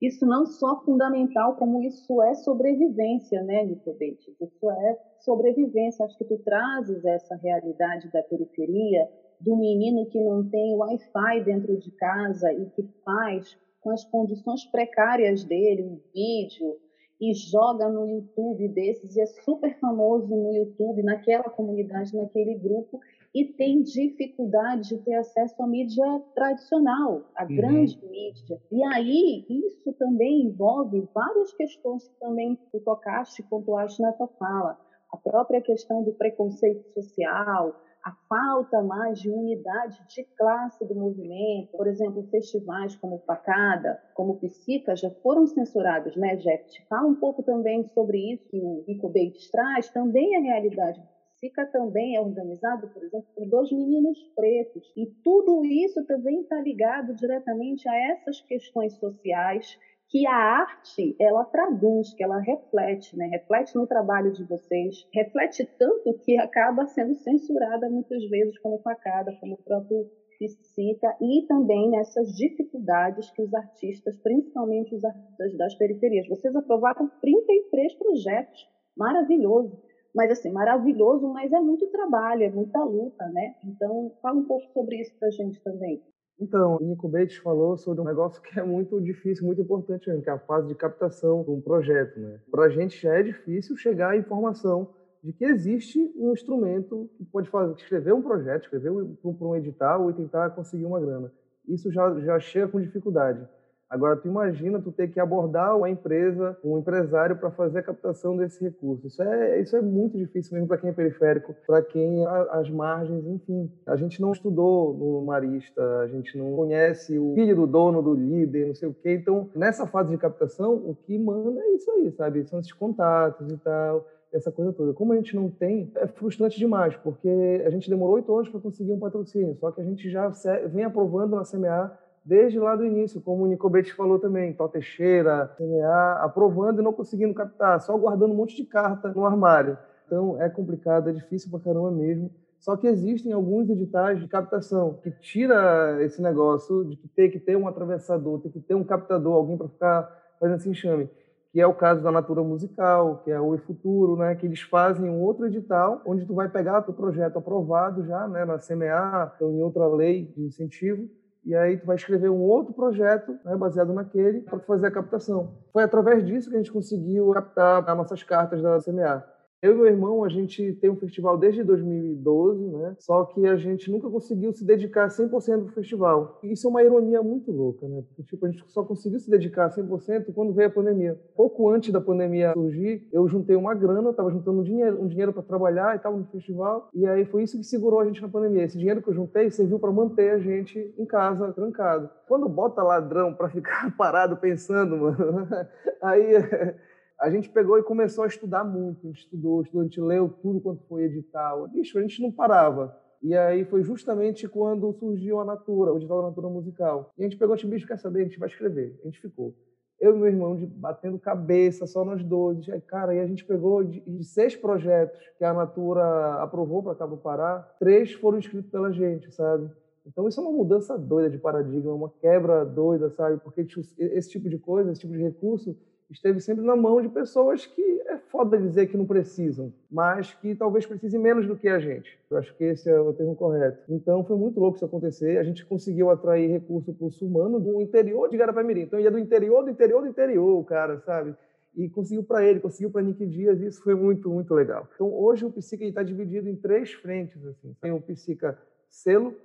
isso não só fundamental, como isso é sobrevivência, né, Nicobete? Isso é sobrevivência. Acho que tu trazes essa realidade da periferia, do menino que não tem Wi-Fi dentro de casa e que faz com as condições precárias dele um vídeo e joga no YouTube desses e é super famoso no YouTube, naquela comunidade, naquele grupo e tem dificuldade de ter acesso à mídia tradicional, à uhum. grande mídia. E aí, isso também envolve várias questões que também tu tocaste e pontuaste na tua fala. A própria questão do preconceito social, a falta mais de unidade de classe do movimento. Por exemplo, festivais como Facada, como Psica, já foram censurados, né, Jeff? Fala um pouco também sobre isso que o Rico Bates traz, também é realidade SICA também é organizado, por exemplo, por dois meninos pretos. E tudo isso também está ligado diretamente a essas questões sociais que a arte ela traduz, que ela reflete, né? reflete no trabalho de vocês, reflete tanto que acaba sendo censurada muitas vezes como facada, como o próprio Psica, e também nessas dificuldades que os artistas, principalmente os artistas das periferias. Vocês aprovaram 33 projetos Maravilhoso. Mas, assim, maravilhoso, mas é muito trabalho, é muita luta, né? Então, fala um pouco sobre isso para a gente também. Então, o Nico Bates falou sobre um negócio que é muito difícil, muito importante, que é a fase de captação de um projeto. Né? Para a gente já é difícil chegar à informação de que existe um instrumento que pode fazer, escrever um projeto, escrever para um edital e tentar conseguir uma grana. Isso já, já chega com dificuldade. Agora, tu imagina tu ter que abordar uma empresa, um empresário para fazer a captação desse recurso. Isso é, isso é muito difícil mesmo para quem é periférico, para quem as margens, enfim. A gente não estudou no Marista, a gente não conhece o filho do dono, do líder, não sei o quê. Então, nessa fase de captação, o que manda é isso aí, sabe? São esses contatos e tal essa coisa toda. Como a gente não tem, é frustrante demais, porque a gente demorou oito anos para conseguir um patrocínio, só que a gente já vem aprovando na CMA desde lá do início, como o Nico Betes falou também, Tó Teixeira, CNA, aprovando e não conseguindo captar, só guardando um monte de carta no armário. Então é complicado, é difícil pra caramba mesmo. Só que existem alguns editais de captação que tira esse negócio de ter que ter um atravessador, ter que ter um captador, alguém para ficar fazendo esse enxame que é o caso da Natura Musical, que é o Futuro, né, que eles fazem um outro edital onde tu vai pegar teu projeto aprovado já, né, na CMA, então em outra lei de incentivo, e aí tu vai escrever um outro projeto né, baseado naquele para fazer a captação. Foi através disso que a gente conseguiu captar as nossas cartas da CMA. Eu e meu irmão, a gente tem um festival desde 2012, né? Só que a gente nunca conseguiu se dedicar 100% do festival. Isso é uma ironia muito louca, né? Porque tipo, a gente só conseguiu se dedicar 100% quando veio a pandemia. Pouco antes da pandemia surgir, eu juntei uma grana, estava juntando um dinheiro, um dinheiro para trabalhar e tal no festival. E aí foi isso que segurou a gente na pandemia. Esse dinheiro que eu juntei serviu para manter a gente em casa, trancado. Quando bota ladrão para ficar parado pensando, mano, aí a gente pegou e começou a estudar muito. A gente estudou, estudou, a gente leu tudo quanto foi edital. Bicho, a gente não parava. E aí foi justamente quando surgiu a Natura, o edital da Natura Musical. E a gente pegou, tipo, bicho, quer saber? A gente vai escrever. A gente ficou. Eu e meu irmão de, batendo cabeça, só nós dois. Aí, cara, e a gente pegou de, de seis projetos que a Natura aprovou para Cabo Pará, três foram escritos pela gente, sabe? Então isso é uma mudança doida de paradigma, uma quebra doida, sabe? Porque tipo, esse tipo de coisa, esse tipo de recurso, esteve sempre na mão de pessoas que é foda dizer que não precisam, mas que talvez precisem menos do que a gente. Eu acho que esse é o termo correto. Então foi muito louco isso acontecer. A gente conseguiu atrair recurso para o Sumano do interior de Garapé-Mirim. Então ia do interior, do interior, do interior, cara, sabe? E conseguiu para ele, conseguiu para Nick Dias, e isso foi muito, muito legal. Então hoje o Psica está dividido em três frentes. Assim. Tem o Psica Selo,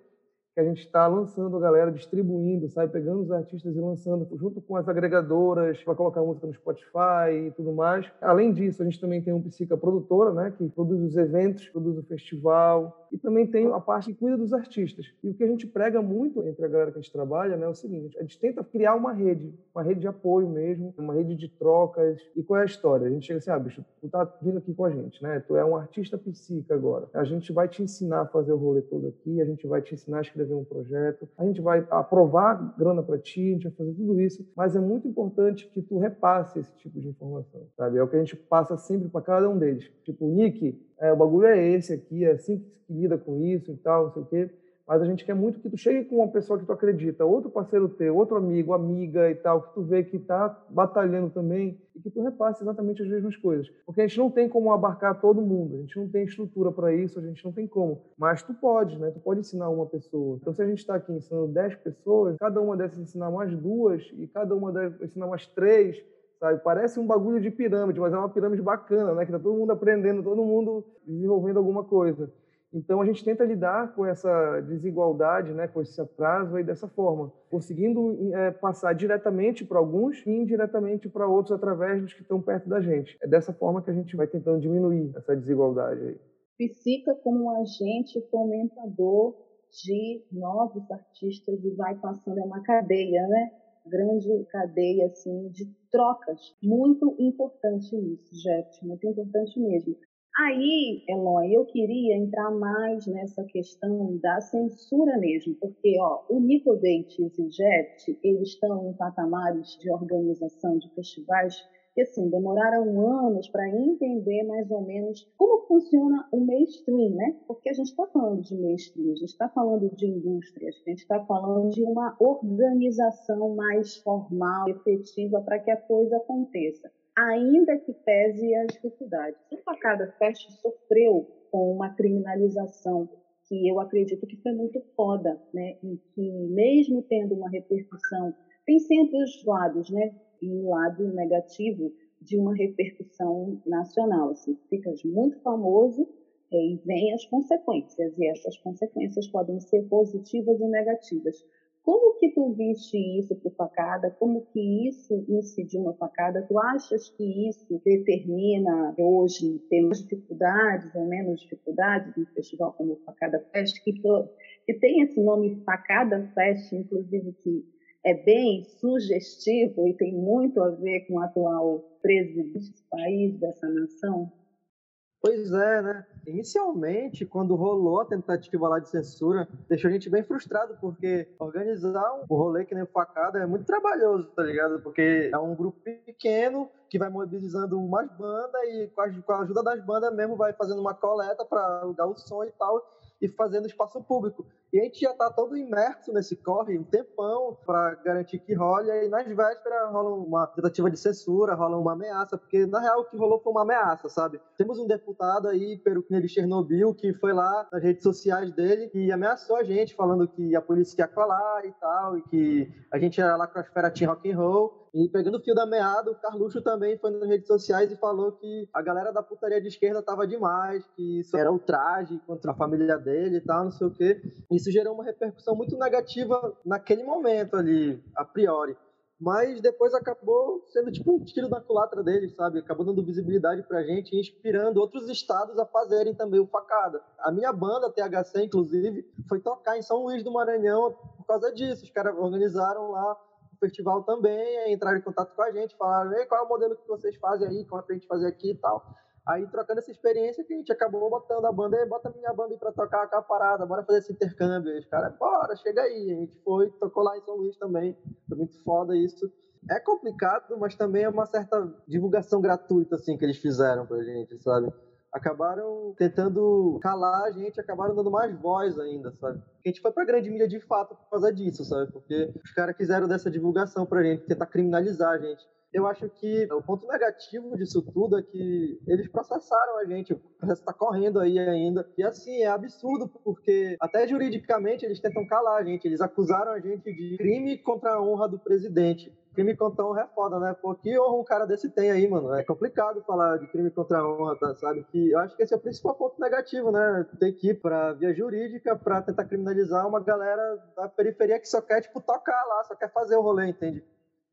que a gente está lançando a galera, distribuindo, sabe? Pegando os artistas e lançando junto com as agregadoras para colocar música no Spotify e tudo mais. Além disso, a gente também tem um Psica Produtora, né? Que produz os eventos, produz o festival e também tem a parte que cuida dos artistas. E o que a gente prega muito entre a galera que a gente trabalha né, é o seguinte: a gente tenta criar uma rede, uma rede de apoio mesmo, uma rede de trocas. E qual é a história? A gente chega assim, ah, bicho, tu tá vindo aqui com a gente, né? Tu é um artista psica agora. A gente vai te ensinar a fazer o rolê todo aqui, a gente vai te ensinar a escrever escrever um projeto, a gente vai aprovar grana para ti, a gente vai fazer tudo isso, mas é muito importante que tu repasse esse tipo de informação, sabe? É o que a gente passa sempre para cada um deles. Tipo, Nick, é, o bagulho é esse aqui, é assim que se lida com isso e tal, não sei o quê mas a gente quer muito que tu chegue com uma pessoa que tu acredita, outro parceiro teu, outro amigo, amiga e tal, que tu vê que está batalhando também e que tu repasse exatamente as mesmas coisas. Porque a gente não tem como abarcar todo mundo, a gente não tem estrutura para isso, a gente não tem como. Mas tu pode, né? Tu pode ensinar uma pessoa. Então se a gente está aqui ensinando 10 pessoas, cada uma dessas ensinar mais duas e cada uma deve ensinar mais três, sabe? Parece um bagulho de pirâmide, mas é uma pirâmide bacana, né? Que tá todo mundo aprendendo, todo mundo desenvolvendo alguma coisa. Então a gente tenta lidar com essa desigualdade, né, com esse atraso aí dessa forma, conseguindo é, passar diretamente para alguns e indiretamente para outros através dos que estão perto da gente. É dessa forma que a gente vai tentando diminuir essa desigualdade aí. Psica como um agente fomentador de novos artistas e vai passando é uma cadeia, né? Grande cadeia assim de trocas. Muito importante isso, Jeff, muito importante mesmo. Aí, Eloy, eu queria entrar mais nessa questão da censura mesmo, porque ó, o Nico Dates e o Jet, eles estão em patamares de organização de festivais que assim, demoraram anos para entender mais ou menos como funciona o mainstream, né? Porque a gente está falando de mainstream, a gente está falando de indústrias, a gente está falando de uma organização mais formal, efetiva para que a coisa aconteça. ainda que pese as dificuldades. O Facada Fest sofreu com uma criminalização que eu acredito que foi muito foda, né? E que mesmo tendo uma repercussão, tem sempre os lados, né? E o lado negativo de uma repercussão nacional. Assim, ficas muito famoso é, e vem as consequências, e essas consequências podem ser positivas ou negativas. Como que tu viste isso para facada? Como que isso incidiu na facada? Tu achas que isso determina hoje ter mais dificuldades ou menos dificuldades no festival como o Facada Fest, que, que tem esse nome Facada Fest, inclusive que é bem sugestivo e tem muito a ver com o atual presidente do país, dessa nação? Pois é, né? Inicialmente, quando rolou a tentativa lá de censura, deixou a gente bem frustrado, porque organizar um rolê que nem o Facada é muito trabalhoso, tá ligado? Porque é um grupo pequeno que vai mobilizando umas bandas e com a, ajuda das bandas mesmo vai fazendo uma coleta para alugar o som e tal e fazendo espaço público. E a gente já está todo imerso nesse corre um tempão para garantir que role, e nas vésperas rola uma tentativa de censura, rola uma ameaça, porque na real o que rolou foi uma ameaça, sabe? Temos um deputado aí, peruquinha de Chernobyl, que foi lá nas redes sociais dele e ameaçou a gente, falando que a polícia ia colar e tal, e que a gente era lá com a esfera Team Rock and Roll. E pegando o fio da meada, o Carluxo também foi nas redes sociais e falou que a galera da putaria de esquerda tava demais, que isso era ultraje contra a família dele e tal, não sei o quê. Isso gerou uma repercussão muito negativa naquele momento ali, a priori. Mas depois acabou sendo tipo um tiro na culatra dele, sabe? Acabou dando visibilidade pra gente e inspirando outros estados a fazerem também o facada. A minha banda, THC, inclusive, foi tocar em São Luís do Maranhão por causa disso. Os caras organizaram lá festival também, entraram em contato com a gente, falaram, Ei, qual é o modelo que vocês fazem aí, como é pra gente fazer aqui e tal. Aí, trocando essa experiência, que a gente acabou botando a banda, bota minha banda aí pra tocar com a parada, bora fazer esse intercâmbio. Os caras, bora, chega aí. A gente foi, tocou lá em São Luís também. Foi muito foda isso. É complicado, mas também é uma certa divulgação gratuita, assim, que eles fizeram pra gente, sabe? Acabaram tentando calar a gente, acabaram dando mais voz ainda, sabe? a gente foi pra grande mídia de fato por causa disso, sabe? Porque os caras quiseram dessa divulgação pra gente, tentar criminalizar a gente. Eu acho que o ponto negativo disso tudo é que eles processaram a gente, o processo está correndo aí ainda. E assim, é absurdo, porque até juridicamente eles tentam calar a gente. Eles acusaram a gente de crime contra a honra do presidente crime contra a honra é foda, né? Pô, que honra um cara desse tem aí, mano? É complicado falar de crime contra a honra, tá, sabe? Que eu acho que esse é o principal ponto negativo, né? Tem que ir pra via jurídica pra tentar criminalizar uma galera da periferia que só quer, tipo, tocar lá, só quer fazer o rolê, entende?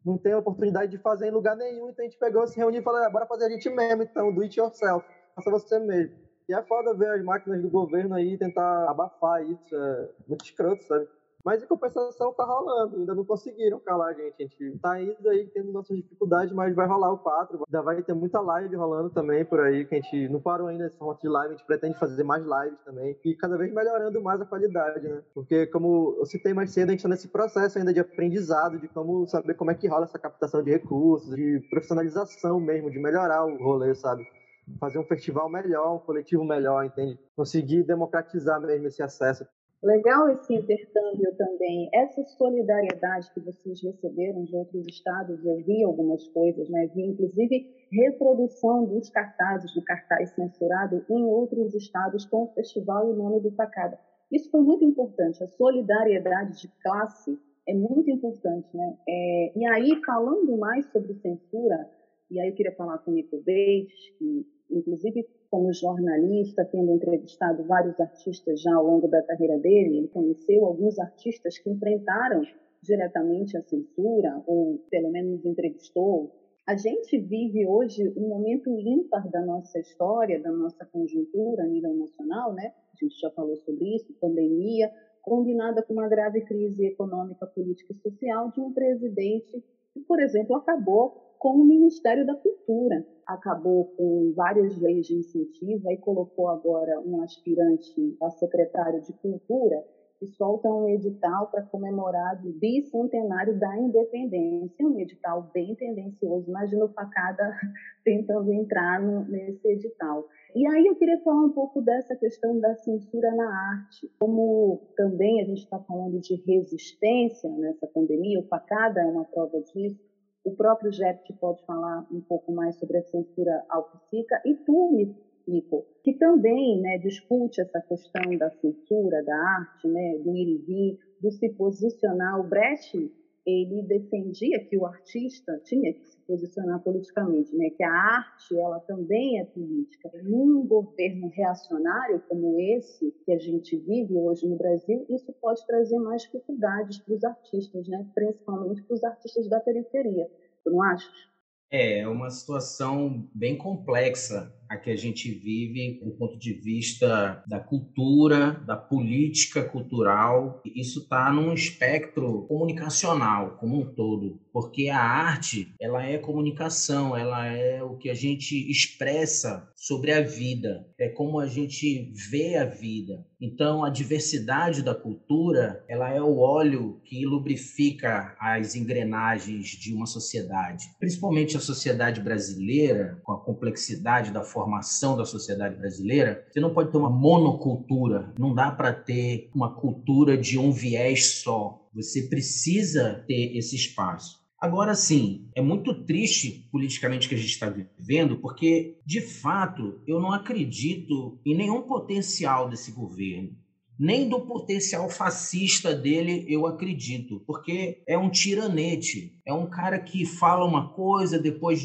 Não tem oportunidade de fazer em lugar nenhum, então a gente pegou, se reuniu e falou, ah, bora fazer a gente mesmo, então, do it yourself, faça você mesmo. E é foda ver as máquinas do governo aí tentar abafar isso, é muito escroto, sabe? Mas em compensação tá rolando, ainda não conseguiram calar a gente. A gente tá indo aí tendo nossas dificuldades, mas vai rolar o 4. Ainda vai ter muita live rolando também por aí, que a gente não parou ainda nesse formato de live, a gente pretende fazer mais lives também. E cada vez melhorando mais a qualidade, né? Porque, como eu citei mais cedo, a gente tá nesse processo ainda de aprendizado, de como saber como é que rola essa captação de recursos, de profissionalização mesmo, de melhorar o rolê, sabe? fazer um festival melhor, um coletivo melhor, entende? Conseguir democratizar mesmo esse acesso. Legal esse intercâmbio também, essa solidariedade que vocês receberam de outros estados, eu vi algumas coisas, né? vi inclusive reprodução dos cartazes, do cartaz censurado em outros estados com o festival e o nome do Facada. Isso foi muito importante, a solidariedade de classe é muito importante. Né? É, e aí, falando mais sobre censura, e aí eu queria falar com o Nico Bates, que inclusive como jornalista, tendo entrevistado vários artistas já ao longo da carreira dele, ele conheceu alguns artistas que enfrentaram diretamente a censura, ou pelo menos entrevistou. A gente vive hoje um momento ímpar da nossa história, da nossa conjuntura a nível nacional, né? A gente já falou sobre isso, pandemia, combinada com uma grave crise econômica, política e social de um presidente que, por exemplo, acabou com o Ministério da Cultura. Acabou com várias leis de incentivo e colocou agora um aspirante a secretário de Cultura que solta um edital para comemorar o bicentenário da independência, um edital bem tendencioso. Imagina o Facada tentando entrar no, nesse edital. E aí eu queria falar um pouco dessa questão da censura na arte. Como também a gente está falando de resistência nessa pandemia, o Facada é uma prova disso O próprio Jept pode falar um pouco mais sobre a censura ao psica e tu, Nico, que também né, discute essa questão da censura, da arte, né, do ir e vir, do se posicionar. O Brecht ele defendia que o artista tinha que se posicionar politicamente, né? que a arte ela também é política. Num governo reacionário como esse que a gente vive hoje no Brasil, isso pode trazer mais dificuldades para os artistas, né? principalmente para os artistas da periferia. Tu não achas? É, é uma situação bem complexa a que a gente vive do ponto de vista da cultura, da política cultural. Isso está num espectro comunicacional como um todo, porque a arte ela é comunicação, ela é o que a gente expressa sobre a vida, é como a gente vê a vida. Então, a diversidade da cultura ela é o óleo que lubrifica as engrenagens de uma sociedade, principalmente a sociedade brasileira, com a complexidade da formação da sociedade brasileira, você não pode ter uma monocultura, não dá para ter uma cultura de um viés só. Você precisa ter esse espaço. Agora sim, é muito triste politicamente que a gente está vivendo, porque, de fato, eu não acredito em nenhum potencial desse governo. Nem do potencial fascista dele eu acredito, porque é um tiranete, é um cara que fala uma coisa, depois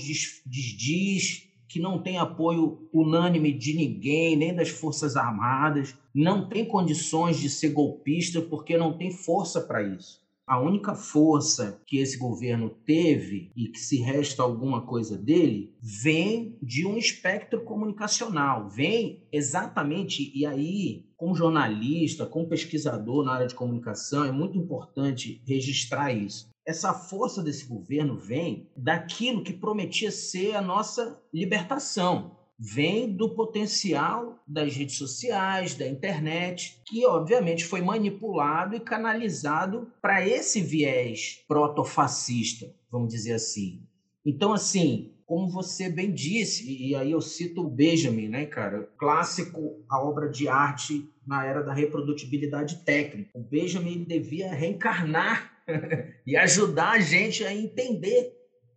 desdiz, que não tem apoio unânime de ninguém, nem das Forças Armadas, não tem condições de ser golpista porque não tem força para isso. A única força que esse governo teve e que se resta alguma coisa dele vem de um espectro comunicacional, vem exatamente, e aí, como jornalista, como pesquisador na área de comunicação, é muito importante registrar isso essa força desse governo vem daquilo que prometia ser a nossa libertação. Vem do potencial das redes sociais, da internet, que obviamente foi manipulado e canalizado para esse viés protofascista, vamos dizer assim. Então, assim, como você bem disse, e aí eu cito o Benjamin, né, cara? Clássico, a obra de arte na era da reprodutibilidade técnica. O Benjamin devia reencarnar e ajudar a gente a entender.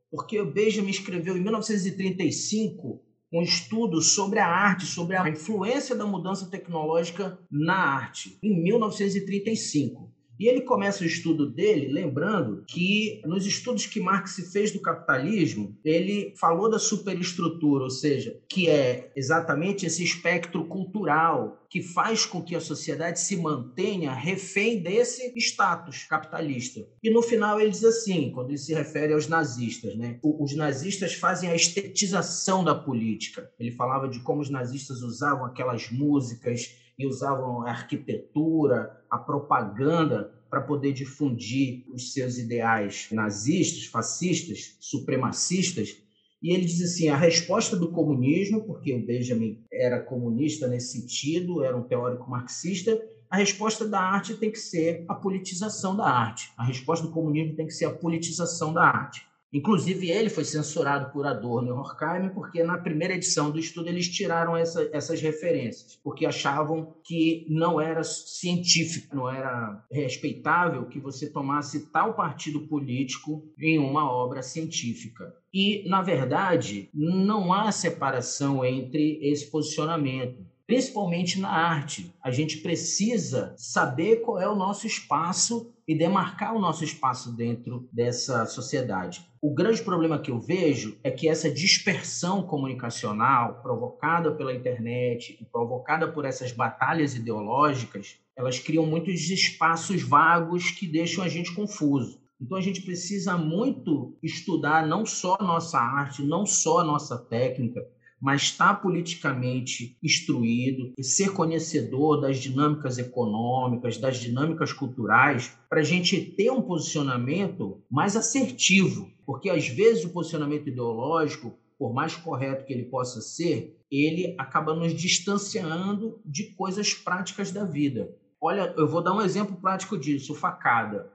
Porque o Benjamin escreveu em 1935 um estudo sobre a arte, sobre a influência da mudança tecnológica na arte, em 1935. E ele começa o estudo dele lembrando que nos estudos que Marx fez do capitalismo, ele falou da superestrutura, ou seja, que é exatamente esse espectro cultural que faz com que a sociedade se mantenha refém desse status capitalista. E no final ele diz assim, quando ele se refere aos nazistas, né? Os nazistas fazem a estetização da política. Ele falava de como os nazistas usavam aquelas músicas e usavam a arquitetura, a propaganda para poder difundir os seus ideais nazistas, fascistas, supremacistas. E ele diz assim: a resposta do comunismo, porque o Benjamin era comunista nesse sentido, era um teórico marxista, a resposta da arte tem que ser a politização da arte. A resposta do comunismo tem que ser a politização da arte. Inclusive, ele foi censurado por Adorno e Horkheimer, porque na primeira edição do estudo eles tiraram essa, essas referências, porque achavam que não era científico, não era respeitável que você tomasse tal partido político em uma obra científica. E, na verdade, não há separação entre esse posicionamento principalmente na arte. A gente precisa saber qual é o nosso espaço e demarcar o nosso espaço dentro dessa sociedade. O grande problema que eu vejo é que essa dispersão comunicacional provocada pela internet e provocada por essas batalhas ideológicas, elas criam muitos espaços vagos que deixam a gente confuso. Então a gente precisa muito estudar não só a nossa arte, não só a nossa técnica, mas estar politicamente instruído e ser conhecedor das dinâmicas econômicas, das dinâmicas culturais, para a gente ter um posicionamento mais assertivo. Porque às vezes o posicionamento ideológico, por mais correto que ele possa ser, ele acaba nos distanciando de coisas práticas da vida. Olha, eu vou dar um exemplo prático disso: facada.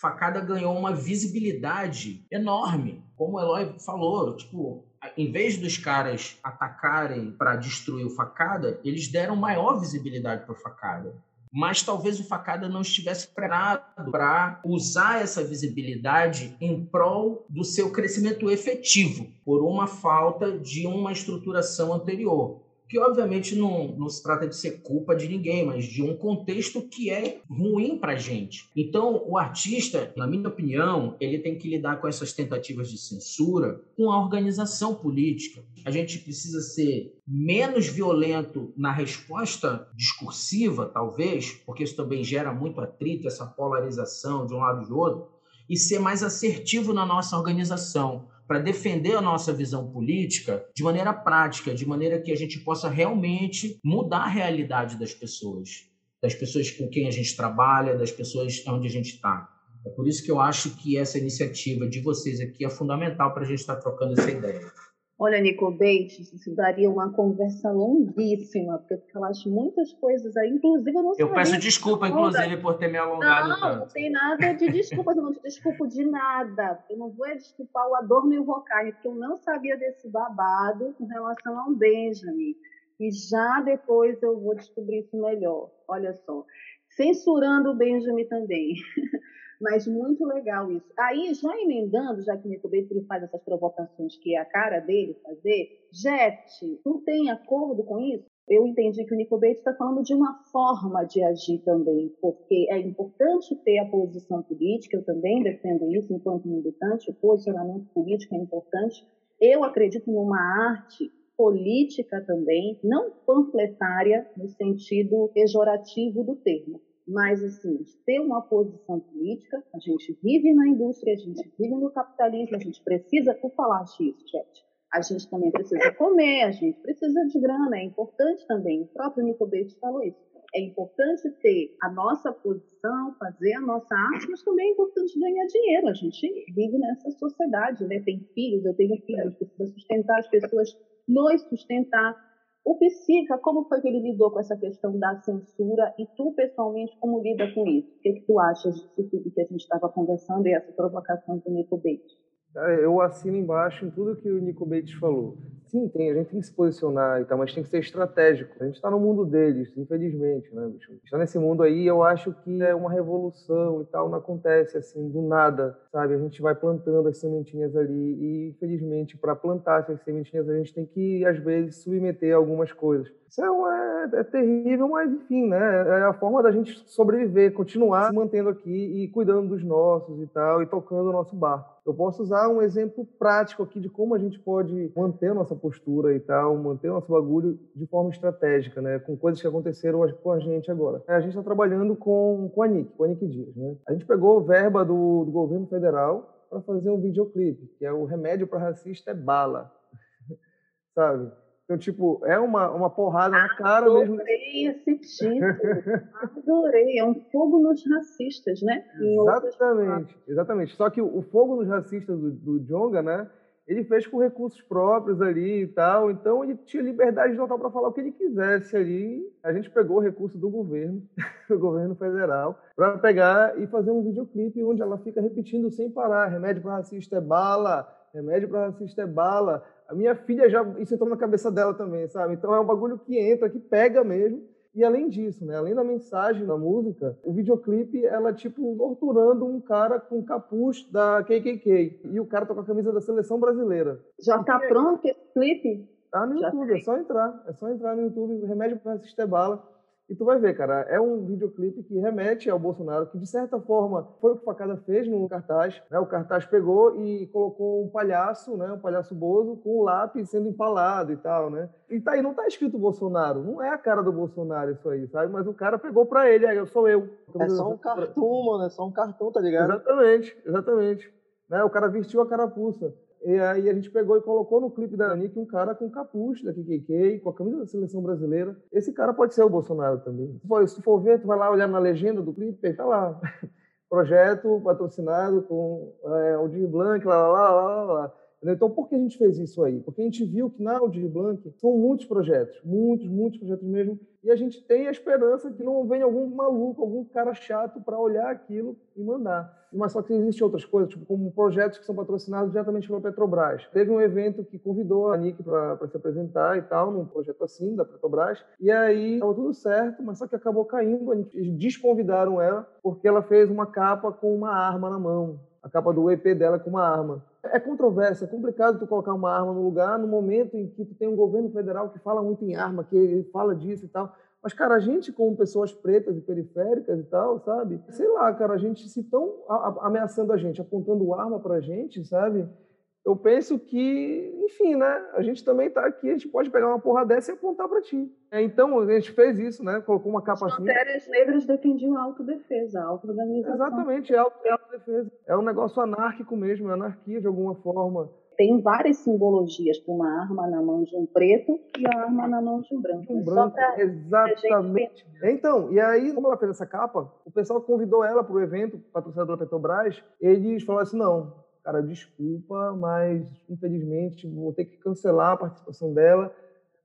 Facada ganhou uma visibilidade enorme, como o Eloy falou, tipo, em vez dos caras atacarem para destruir o facada, eles deram maior visibilidade para o facada. mas talvez o Facada não estivesse preparado para usar essa visibilidade em prol do seu crescimento efetivo, por uma falta de uma estruturação anterior que obviamente não, não se trata de ser culpa de ninguém, mas de um contexto que é ruim para a gente. Então, o artista, na minha opinião, ele tem que lidar com essas tentativas de censura com a organização política. A gente precisa ser menos violento na resposta discursiva, talvez, porque isso também gera muito atrito, essa polarização de um lado e de outro, e ser mais assertivo na nossa organização para defender a nossa visão política de maneira prática, de maneira que a gente possa realmente mudar a realidade das pessoas, das pessoas com quem a gente trabalha, das pessoas onde a gente está. É por isso que eu acho que essa iniciativa de vocês aqui é fundamental para a gente estar tá trocando essa ideia. Olha, Nico Bates, isso daria uma conversa longuíssima, porque eu falaste muitas coisas aí, inclusive eu não Eu peço desculpa, inclusive, por ter me alongado não, tanto. Não, tem nada de desculpas, eu não te desculpo de nada. Eu não vou desculpar o Adorno e o Rocarne, porque eu não sabia desse babado com relação ao Benjamin. E já depois eu vou descobrir isso melhor. Olha só. Censurando o Benjamin também. Mas muito legal isso. Aí, já emendando, já que o Nico Bates faz essas provocações que é a cara dele fazer, Jet, não tem acordo com isso? Eu entendi que o Nico Bates está falando de uma forma de agir também, porque é importante ter a posição política, eu também defendo isso enquanto militante, o posicionamento político é importante. Eu acredito numa arte política também, não panfletária no sentido pejorativo do termo, mas assim, ter uma posição política, a gente vive na indústria, a gente vive no capitalismo, a gente precisa, por falar isso, gente, a gente também precisa comer, a gente precisa de grana, é importante também, o próprio Nico Bates falou isso, é importante ter a nossa posição, fazer a nossa arte, mas também é importante ganhar dinheiro, a gente vive nessa sociedade, né? tem filhos, eu tenho filhos, precisa sustentar as pessoas, nos sustentar, o Psica, como foi que ele lidou com essa questão da censura e tu, pessoalmente, como lida com isso? O que, que tu achas disso tudo que a gente estava conversando e essa provocação do Nico Bates? Eu assino embaixo em tudo que o Nico Bates falou. Sim, tem, a gente tem que se posicionar e tal, mas tem que ser estratégico. A gente está no mundo deles, infelizmente, né, bicho? Está nesse mundo aí, eu acho que é uma revolução e tal, não acontece assim, do nada, sabe? A gente vai plantando as sementinhas ali e, infelizmente, para plantar essas sementinhas, a gente tem que, às vezes, submeter algumas coisas. Isso é, uma, é, é terrível, mas, enfim, né? É a forma da gente sobreviver, continuar se mantendo aqui e cuidando dos nossos e tal, e tocando o nosso barco. Eu posso usar um exemplo prático aqui de como a gente pode manter a nossa postura e tal, manter o nosso bagulho de forma estratégica, né? Com coisas que aconteceram com a gente agora. A gente está trabalhando com, com a NIC, com a NIC Dias, né? A gente pegou verba do, do governo federal para fazer um videoclipe, que é o remédio para racista é bala, sabe? Então, tipo, é uma, uma porrada na cara Adorei mesmo. Adorei esse título. Adorei. É um fogo nos racistas, né? exatamente, exatamente. Só que o fogo nos racistas do, do Jonga, né? Ele fez com recursos próprios ali e tal, então ele tinha liberdade total para falar o que ele quisesse ali. A gente pegou o recurso do governo, do governo federal, para pegar e fazer um videoclipe onde ela fica repetindo sem parar: remédio para racista é bala, remédio para racista é bala, a minha filha já isso entrou na cabeça dela também, sabe? Então é um bagulho que entra, que pega mesmo. E além disso, né, além da mensagem da música, o videoclipe ela tipo torturando um cara com capuz da KKK e o cara tá com a camisa da seleção brasileira. Já tá pronto esse clipe? Tá no YouTube, é só entrar, é só entrar no YouTube, Remédio para assistir bala. E tu vai ver, cara, é um videoclipe que remete ao Bolsonaro, que de certa forma foi o que o Facada fez no cartaz. Né? O cartaz pegou e colocou um palhaço, né? um palhaço bozo, com um lápis sendo empalado e tal, né? E tá aí, não tá escrito Bolsonaro, não é a cara do Bolsonaro isso aí, sabe? Mas o cara pegou pra ele, aí eu sou eu. É só um cartão, mano, é só um cartão, tá ligado? Exatamente, exatamente. Né? O cara vestiu a carapuça. E aí a gente pegou e colocou no clipe da Anitta um cara com capuz da KKK, com a camisa da seleção brasileira. Esse cara pode ser o Bolsonaro também. Se tu for ver, tu vai lá olhar na legenda do clipe, tá lá. Projeto patrocinado com é, Aldir Blanc, lá, lá, lá, lá, lá. Então, por que a gente fez isso aí? Porque a gente viu que na Aldir Blanc são muitos projetos, muitos, muitos projetos mesmo, e a gente tem a esperança que não venha algum maluco, algum cara chato para olhar aquilo e mandar. Mas só que existem outras coisas, tipo como projetos que são patrocinados diretamente pela Petrobras. Teve um evento que convidou a Nick para se apresentar e tal, num projeto assim da Petrobras, e aí estava tudo certo, mas só que acabou caindo, eles desconvidaram ela porque ela fez uma capa com uma arma na mão, a capa do EP dela com uma arma. É controverso, é complicado tu colocar uma arma no lugar no momento em que tu tem um governo federal que fala muito em arma, que fala disso e tal. Mas, cara, a gente, como pessoas pretas e periféricas e tal, sabe? Sei lá, cara, a gente se tão ameaçando a gente, apontando arma pra gente, sabe? Eu penso que, enfim, né? A gente também tá aqui, a gente pode pegar uma porra dessa e apontar para ti. É, então, a gente fez isso, né? Colocou uma capa assim. As matérias negras defendiam a autodefesa, a autoorganização. Exatamente, é autodefesa. É um negócio anárquico mesmo, é anarquia de alguma forma tem várias simbologias para uma arma na mão de um preto e a arma na mão de um branco. Um branco, exatamente. Então, e aí, como ela fez essa capa, o pessoal convidou ela para o evento, patrocinado pela Petrobras, eles falaram assim, não, cara, desculpa, mas infelizmente vou ter que cancelar a participação dela.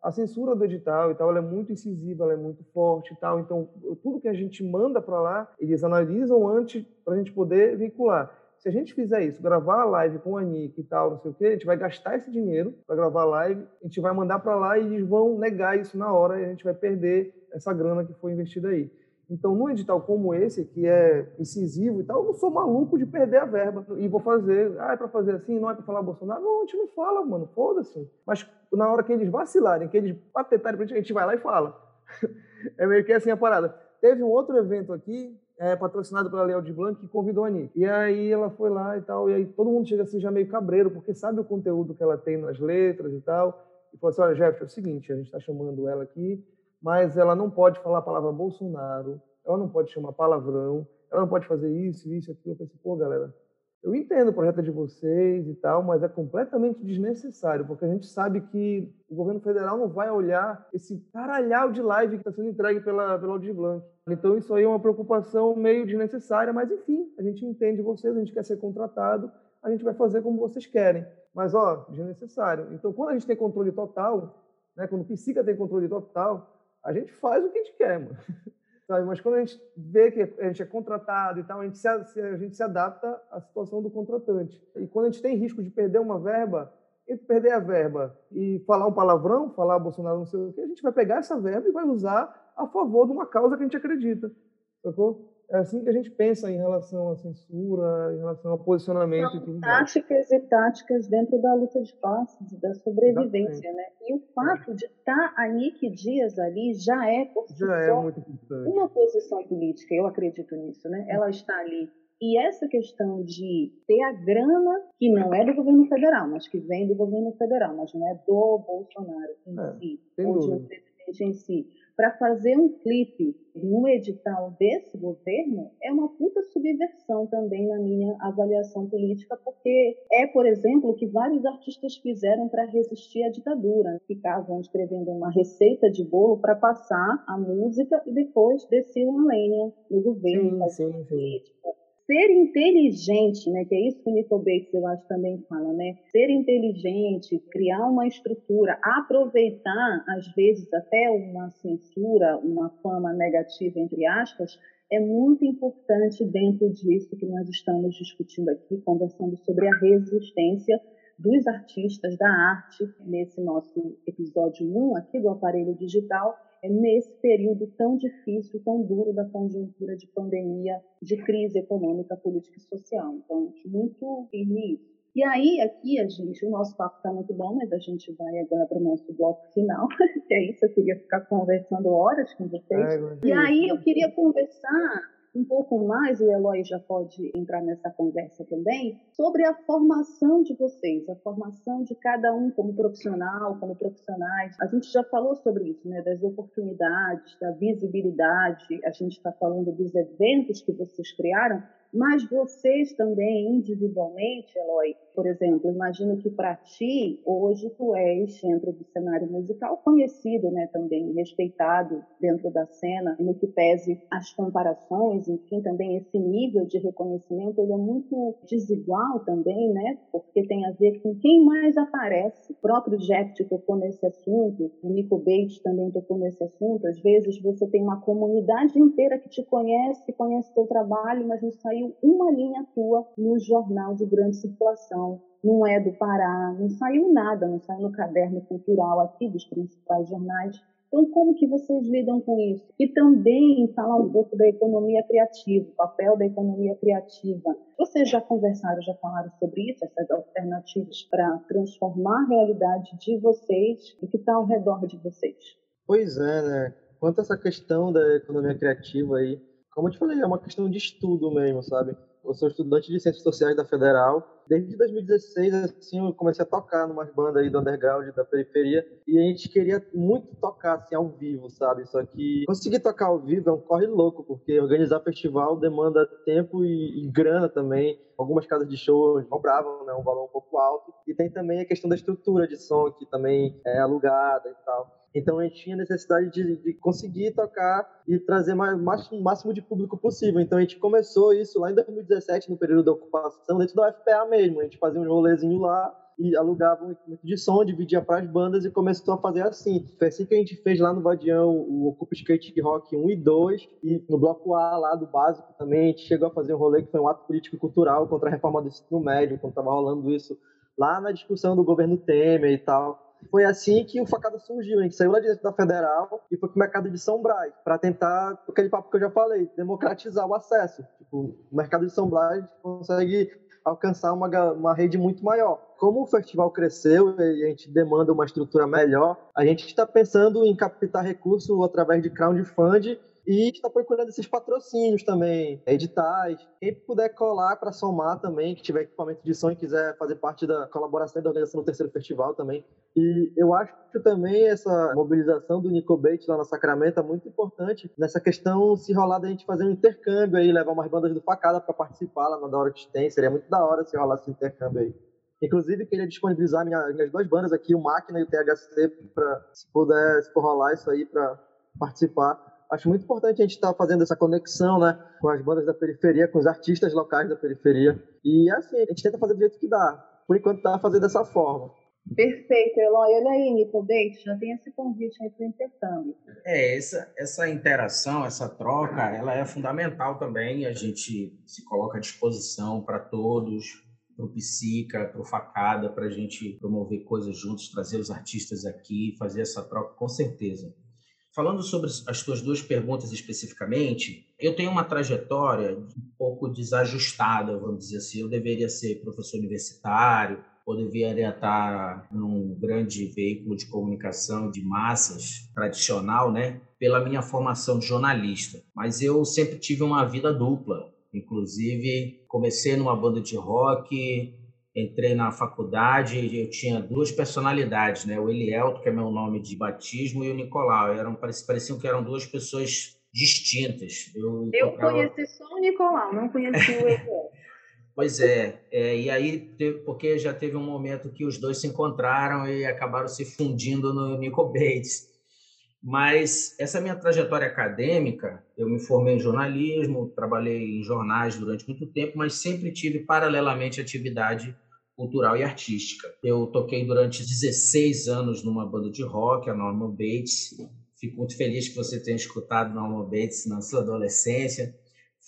A censura do edital e tal, ela é muito incisiva, ela é muito forte e tal. Então, tudo que a gente manda para lá, eles analisam antes para a gente poder vincular se a gente fizer isso, gravar a live com a Nick e tal, não sei o quê, a gente vai gastar esse dinheiro para gravar a live, a gente vai mandar para lá e eles vão negar isso na hora e a gente vai perder essa grana que foi investida aí. Então, num edital como esse, que é incisivo e tal, eu não sou maluco de perder a verba e vou fazer. Ah, é para fazer assim, não é para falar Bolsonaro? Não, a gente não fala, mano, foda-se. Mas na hora que eles vacilarem, que eles patetarem pra gente, a gente vai lá e fala. é meio que assim a parada. Teve um outro evento aqui é, patrocinado pela Leal de Blanc, que convidou a Nick. E aí ela foi lá e tal, e aí todo mundo chega assim já meio cabreiro, porque sabe o conteúdo que ela tem nas letras e tal. E falou assim: olha, Jeff, é o seguinte, a gente está chamando ela aqui, mas ela não pode falar a palavra Bolsonaro, ela não pode chamar palavrão, ela não pode fazer isso, isso, aquilo. Eu pensei, pô, galera, eu entendo o projeto de vocês e tal, mas é completamente desnecessário, porque a gente sabe que o governo federal não vai olhar esse caralhau de live que está sendo entregue pela, pela Aldir Blanc. Então isso aí é uma preocupação meio desnecessária, mas enfim, a gente entende vocês, a gente quer ser contratado, a gente vai fazer como vocês querem. Mas, ó, desnecessário. Então, quando a gente tem controle total, né, quando o psica tem controle total, a gente faz o que a gente quer, mano. Sabe? Mas quando a gente vê que a gente é contratado e tal, a gente, se, a gente se adapta à situação do contratante. E quando a gente tem risco de perder uma verba, entre perder a verba e falar um palavrão, falar Bolsonaro não sei o quê, a gente vai pegar essa verba e vai usar a favor de uma causa que a gente acredita. Sacou? É assim que a gente pensa em relação à censura, em relação ao posicionamento São e tudo táticas e táticas dentro da luta de classes, da sobrevivência, né? E o fato é. de estar a Nick Dias ali já é por si já é muito importante. uma posição política, eu acredito nisso, né? Ela está ali e essa questão de ter a grana, que não é do governo federal, mas que vem do governo federal, mas não é do Bolsonaro em é, si, ou de um presidente em si, para fazer um clipe no edital desse governo é uma puta subversão também na minha avaliação política, porque é, por exemplo, o que vários artistas fizeram para resistir à ditadura. Ficavam escrevendo uma receita de bolo para passar a música e depois desciam a lenha no governo, sim, sim, sim ser inteligente, né, que é isso que o Nico Bates eu acho também fala, né, ser inteligente, criar uma estrutura, aproveitar às vezes até uma censura, uma fama negativa entre aspas, é muito importante dentro disso que nós estamos discutindo aqui, conversando sobre a resistência dos artistas da arte nesse nosso episódio 1 aqui do aparelho digital é nesse período tão difícil, tão duro da conjuntura de pandemia, de crise econômica, política e social. Então, muito firme isso. E aí, aqui, a gente, o nosso papo está muito bom, mas a gente vai agora para o nosso bloco final, que é isso, eu queria ficar conversando horas com vocês. É, e aí, eu queria conversar um pouco mais, o Eloy já pode entrar nessa conversa também, sobre a formação de vocês, a formação de cada um como profissional, como profissionais. A gente já falou sobre isso, né, das oportunidades, da visibilidade, a gente está falando dos eventos que vocês criaram, Mas vocês também, individualmente, Eloy, por exemplo, imagino que para ti, hoje tu és dentro do cenário musical conhecido, né, também respeitado dentro da cena, no que pese as comparações, enfim, também esse nível de reconhecimento, ele é muito desigual também, né, porque tem a ver com quem mais aparece. O próprio Jeff tocou nesse assunto, o Nico Bates também tocou nesse assunto, às vezes você tem uma comunidade inteira que te conhece, conhece teu trabalho, mas não saiu uma linha tua no jornal de grande circulação não é do Pará, não saiu nada, não saiu no caderno cultural aqui dos principais jornais. Então, como que vocês lidam com isso? E também falar um pouco da economia criativa, o papel da economia criativa. Vocês já conversaram, já falaram sobre isso, essas alternativas para transformar a realidade de vocês e que está ao redor de vocês? Pois é, né? Quanto a essa questão da economia criativa aí, como eu te falei, é uma questão de estudo mesmo, sabe? Eu sou estudante de Ciências Sociais da Federal. Desde 2016, assim, eu comecei a tocar numas bandas aí do underground, da periferia, e a gente queria muito tocar, assim, ao vivo, sabe? Só que conseguir tocar ao vivo é um corre louco, porque organizar festival demanda tempo e, e grana também. Algumas casas de show cobravam, né, um valor um pouco alto. E tem também a questão da estrutura de som, que também é alugada e tal. Então a gente tinha necessidade de, de conseguir tocar e trazer mais, o máximo de público possível. Então a gente começou isso lá em 2017, no período da ocupação, dentro da FPA mesmo. A gente fazia um rolezinho lá e alugava um equipamento de som, dividia para as bandas e começou a fazer assim. Foi assim que a gente fez lá no Vadião o Ocupa Skate Rock 1 e 2 e no bloco A lá do básico também a gente chegou a fazer um rolê que foi um ato político e cultural contra a reforma do ensino médio, quando estava rolando isso lá na discussão do governo Temer e tal. Foi assim que o Facada surgiu. A gente saiu lá de dentro da Federal e foi pro mercado de São Brás, para tentar, aquele papo que eu já falei, democratizar o acesso. Tipo, o mercado de São Brás consegue alcançar uma, uma rede muito maior. Como o festival cresceu e a gente demanda uma estrutura melhor, a gente está pensando em captar recursos através de crowdfunding e está procurando esses patrocínios também, editais. Quem puder colar para somar também, que tiver equipamento de som e quiser fazer parte da colaboração e da organização do terceiro festival também. E eu acho que também essa mobilização do Nico Bates lá na Sacramento é muito importante nessa questão se rolar da gente fazer um intercâmbio aí, levar umas bandas do Facada para participar lá na da hora que tem. Seria muito da hora se rolar esse intercâmbio aí. Inclusive, queria disponibilizar minha, minhas duas bandas aqui, o Máquina e o THC, para se puder, se for rolar isso aí, para participar acho muito importante a gente estar tá fazendo essa conexão, né, com as bandas da periferia, com os artistas locais da periferia. E assim, a gente tenta fazer do jeito que dá. Por enquanto tá fazendo dessa forma. Perfeito, Eloy. Olha aí, Nico Bates, já tem esse convite aí para o intercâmbio. É, essa, essa interação, essa troca, ela é fundamental também. A gente se coloca à disposição para todos, para o Psica, para o Facada, para a gente promover coisas juntos, trazer os artistas aqui, fazer essa troca com certeza. Falando sobre as tuas duas perguntas especificamente, eu tenho uma trajetória um pouco desajustada, vamos dizer assim. Eu deveria ser professor universitário, ou deveria estar num grande veículo de comunicação de massas tradicional, né? Pela minha formação de jornalista. Mas eu sempre tive uma vida dupla. Inclusive, comecei numa banda de rock, entrei na faculdade, eu tinha duas personalidades, né? O Elielto, que é meu nome de batismo, e o Nicolau. Eram, pareciam que eram duas pessoas distintas. Eu, eu conheci só o Nicolau, não conheci o Elielto. pois é, é, e aí, teve, porque já teve um momento que os dois se encontraram e acabaram se fundindo no Nico Bates. Mas essa minha trajetória acadêmica, eu me formei em jornalismo, trabalhei em jornais durante muito tempo, mas sempre tive paralelamente atividade cultural e artística. Eu toquei durante 16 anos numa banda de rock, a Norman Bates. Fico muito feliz que você tenha escutado Norman Bates na sua adolescência.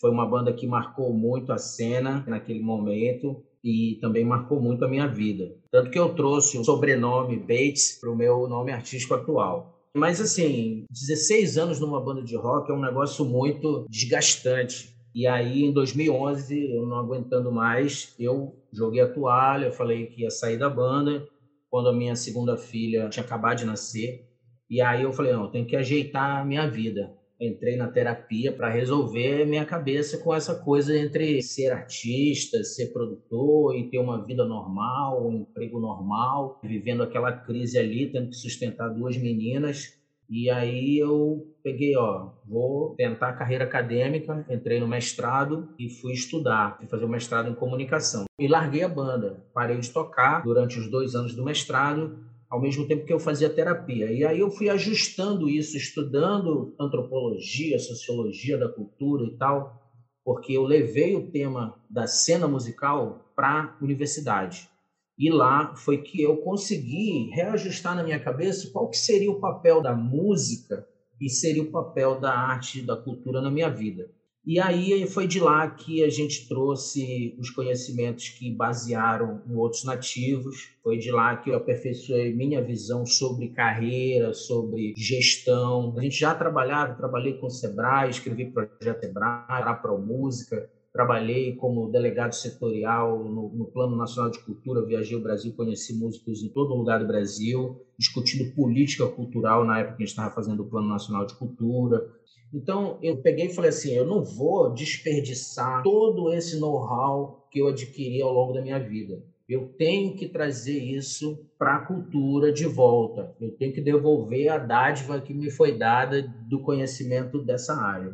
Foi uma banda que marcou muito a cena naquele momento e também marcou muito a minha vida. Tanto que eu trouxe o sobrenome Bates para o meu nome artístico atual. Mas assim, 16 anos numa banda de rock é um negócio muito desgastante. E aí, em 2011, eu não aguentando mais, eu joguei a toalha, falei que ia sair da banda. Quando a minha segunda filha tinha acabado de nascer, e aí eu falei, não, eu tenho que ajeitar a minha vida entrei na terapia para resolver minha cabeça com essa coisa entre ser artista, ser produtor e ter uma vida normal, um emprego normal, vivendo aquela crise ali, tendo que sustentar duas meninas. E aí eu peguei, ó, vou tentar a carreira acadêmica, entrei no mestrado e fui estudar, fui fazer o mestrado em comunicação. E larguei a banda, parei de tocar durante os dois anos do mestrado, ao mesmo tempo que eu fazia terapia. E aí eu fui ajustando isso, estudando antropologia, sociologia da cultura e tal, porque eu levei o tema da cena musical para a universidade. E lá foi que eu consegui reajustar na minha cabeça qual que seria o papel da música e seria o papel da arte, da cultura na minha vida. E aí foi de lá que a gente trouxe os conhecimentos que basearam em outros nativos. Foi de lá que eu aperfeiçoei minha visão sobre carreira, sobre gestão. A gente já trabalhava, trabalhei com o Sebrae, escrevi projeto Sebrae, para música, Trabalhei como delegado setorial no, no, Plano Nacional de Cultura, viajei o Brasil, conheci músicos em todo lugar do Brasil, discutindo política cultural na época que a gente estava fazendo o Plano Nacional de Cultura. Então, eu peguei e falei assim: eu não vou desperdiçar todo esse know-how que eu adquiri ao longo da minha vida. Eu tenho que trazer isso para a cultura de volta. Eu tenho que devolver a dádiva que me foi dada do conhecimento dessa área.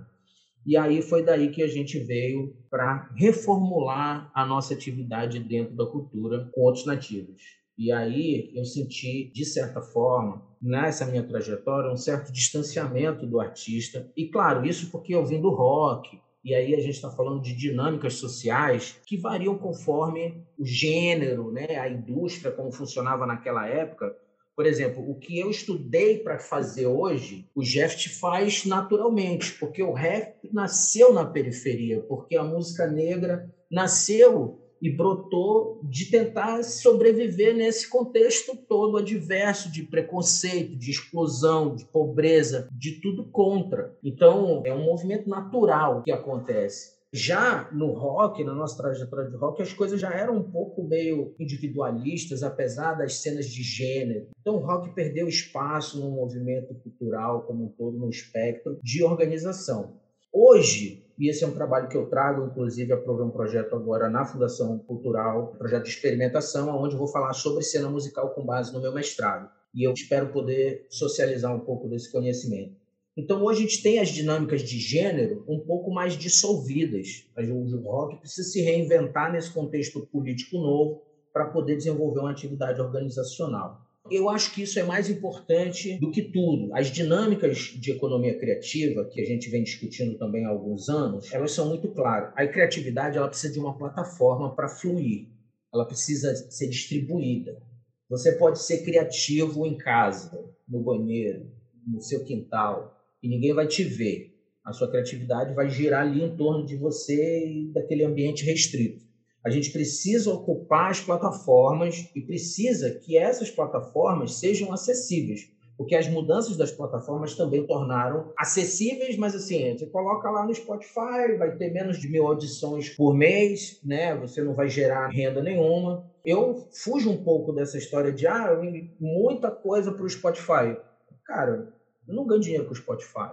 E aí foi daí que a gente veio para reformular a nossa atividade dentro da cultura com outros nativos. E aí eu senti, de certa forma, nessa minha trajetória, um certo distanciamento do artista. E claro, isso porque eu vim do rock. E aí a gente está falando de dinâmicas sociais que variam conforme o gênero, né? a indústria, como funcionava naquela época. Por exemplo, o que eu estudei para fazer hoje, o Jeff faz naturalmente, porque o rap nasceu na periferia, porque a música negra nasceu e brotou de tentar sobreviver nesse contexto todo adverso de preconceito, de exclusão, de pobreza, de tudo contra. Então, é um movimento natural que acontece. Já no rock, na nossa trajetória de rock, as coisas já eram um pouco meio individualistas, apesar das cenas de gênero. Então o rock perdeu espaço no movimento cultural como um todo, no espectro de organização. Hoje, e esse é um trabalho que eu trago, inclusive aprovei um projeto agora na Fundação Cultural, um projeto de experimentação, onde vou falar sobre cena musical com base no meu mestrado. E eu espero poder socializar um pouco desse conhecimento. Então, hoje a gente tem as dinâmicas de gênero um pouco mais dissolvidas. O rock precisa se reinventar nesse contexto político novo para poder desenvolver uma atividade organizacional. Eu acho que isso é mais importante do que tudo. As dinâmicas de economia criativa, que a gente vem discutindo também há alguns anos, elas são muito claras. A criatividade ela precisa de uma plataforma para fluir, ela precisa ser distribuída. Você pode ser criativo em casa, no banheiro, no seu quintal, e ninguém vai te ver. A sua criatividade vai girar ali em torno de você e daquele ambiente restrito. A gente precisa ocupar as plataformas e precisa que essas plataformas sejam acessíveis, porque as mudanças das plataformas também tornaram acessíveis, mas assim, você coloca lá no Spotify, vai ter menos de mil audições por mês, né? Você não vai gerar renda nenhuma. Eu fujo um pouco dessa história de ah, muita coisa para o Spotify. Cara, eu não ganho dinheiro com o Spotify.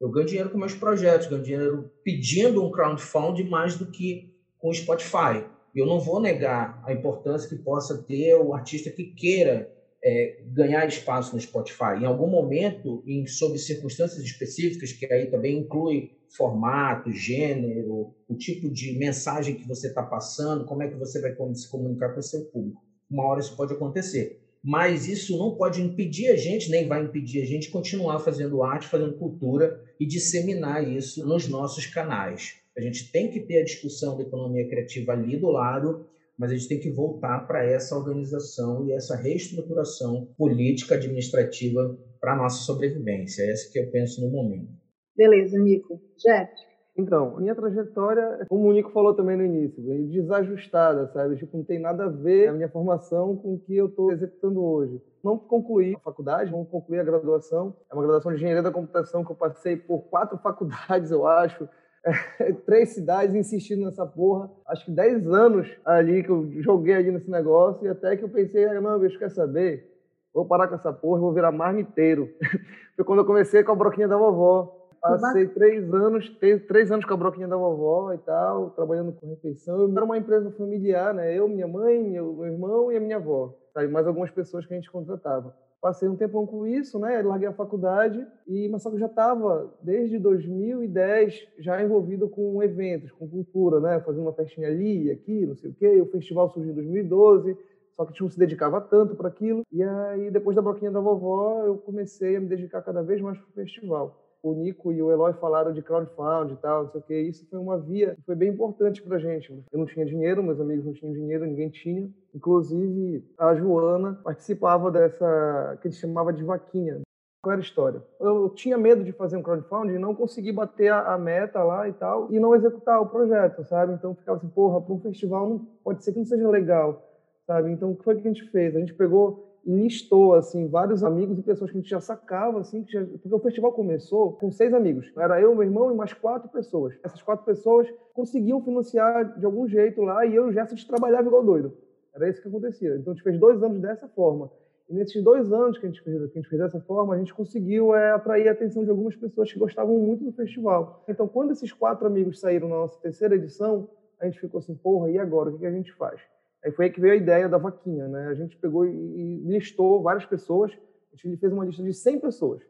Eu ganho dinheiro com meus projetos, ganho dinheiro pedindo um crowdfunding mais do que com o Spotify. Eu não vou negar a importância que possa ter o artista que queira é, ganhar espaço no Spotify. Em algum momento, em, sob circunstâncias específicas, que aí também inclui formato, gênero, o tipo de mensagem que você está passando, como é que você vai se comunicar com o seu público. Uma hora isso pode acontecer mas isso não pode impedir a gente, nem vai impedir a gente continuar fazendo arte, fazendo cultura e disseminar isso nos nossos canais. A gente tem que ter a discussão da economia criativa ali do lado, mas a gente tem que voltar para essa organização e essa reestruturação política administrativa para a nossa sobrevivência. É essa que eu penso no momento. Beleza, Nico. Jeff, então, minha trajetória, como o Nico falou também no início, desajustada, sabe? Tipo, não tem nada a ver a minha formação com o que eu estou executando hoje. Não concluí a faculdade, não concluí a graduação. É uma graduação de engenharia da computação que eu passei por quatro faculdades, eu acho. É, três cidades insistindo nessa porra. Acho que dez anos ali que eu joguei ali nesse negócio e até que eu pensei, ah, não, bicho, quer saber? Vou parar com essa porra, vou virar marmiteiro. Foi quando eu comecei com a broquinha da vovó Passei três anos, três anos com a broquinha da vovó e tal, trabalhando com refeição. Era uma empresa familiar, né? Eu, minha mãe, meu, irmão e a minha avó. Sabe? Mais algumas pessoas que a gente contratava. Passei um tempão com isso, né? Larguei a faculdade, e, mas só que eu já estava, desde 2010, já envolvido com eventos, com cultura, né? Fazendo uma festinha ali, aqui, não sei o quê. O festival surgiu em 2012, só que a gente não se dedicava tanto para aquilo. E aí, depois da Broquinha da Vovó, eu comecei a me dedicar cada vez mais para o festival o Nico e o Eloy falaram de crowdfunding e tal, não sei o que. Isso foi uma via que foi bem importante pra gente. Eu não tinha dinheiro, meus amigos não tinham dinheiro, ninguém tinha. Inclusive, a Joana participava dessa, que ele chamava de vaquinha. Qual era a história? Eu tinha medo de fazer um crowdfunding não conseguir bater a, a, meta lá e tal, e não executar o projeto, sabe? Então ficava assim, porra, para um festival não, pode ser que não seja legal, sabe? Então o que foi que a gente fez? A gente pegou listou assim vários amigos e pessoas que a gente já sacava assim, já... porque o festival começou com seis amigos. Era eu, meu irmão e mais quatro pessoas. Essas quatro pessoas conseguiam financiar de algum jeito lá e eu e o Gerson trabalhava igual doido. Era isso que acontecia. Então a gente fez dois anos dessa forma. E nesses dois anos que a gente fez, que a gente fez dessa forma, a gente conseguiu é, atrair a atenção de algumas pessoas que gostavam muito do festival. Então, quando esses quatro amigos saíram na nossa terceira edição, a gente ficou assim, porra, e agora? O que a gente faz? Aí foi aí que veio a ideia da vaquinha, né? A gente pegou e listou várias pessoas, a gente fez uma lista de 100 pessoas.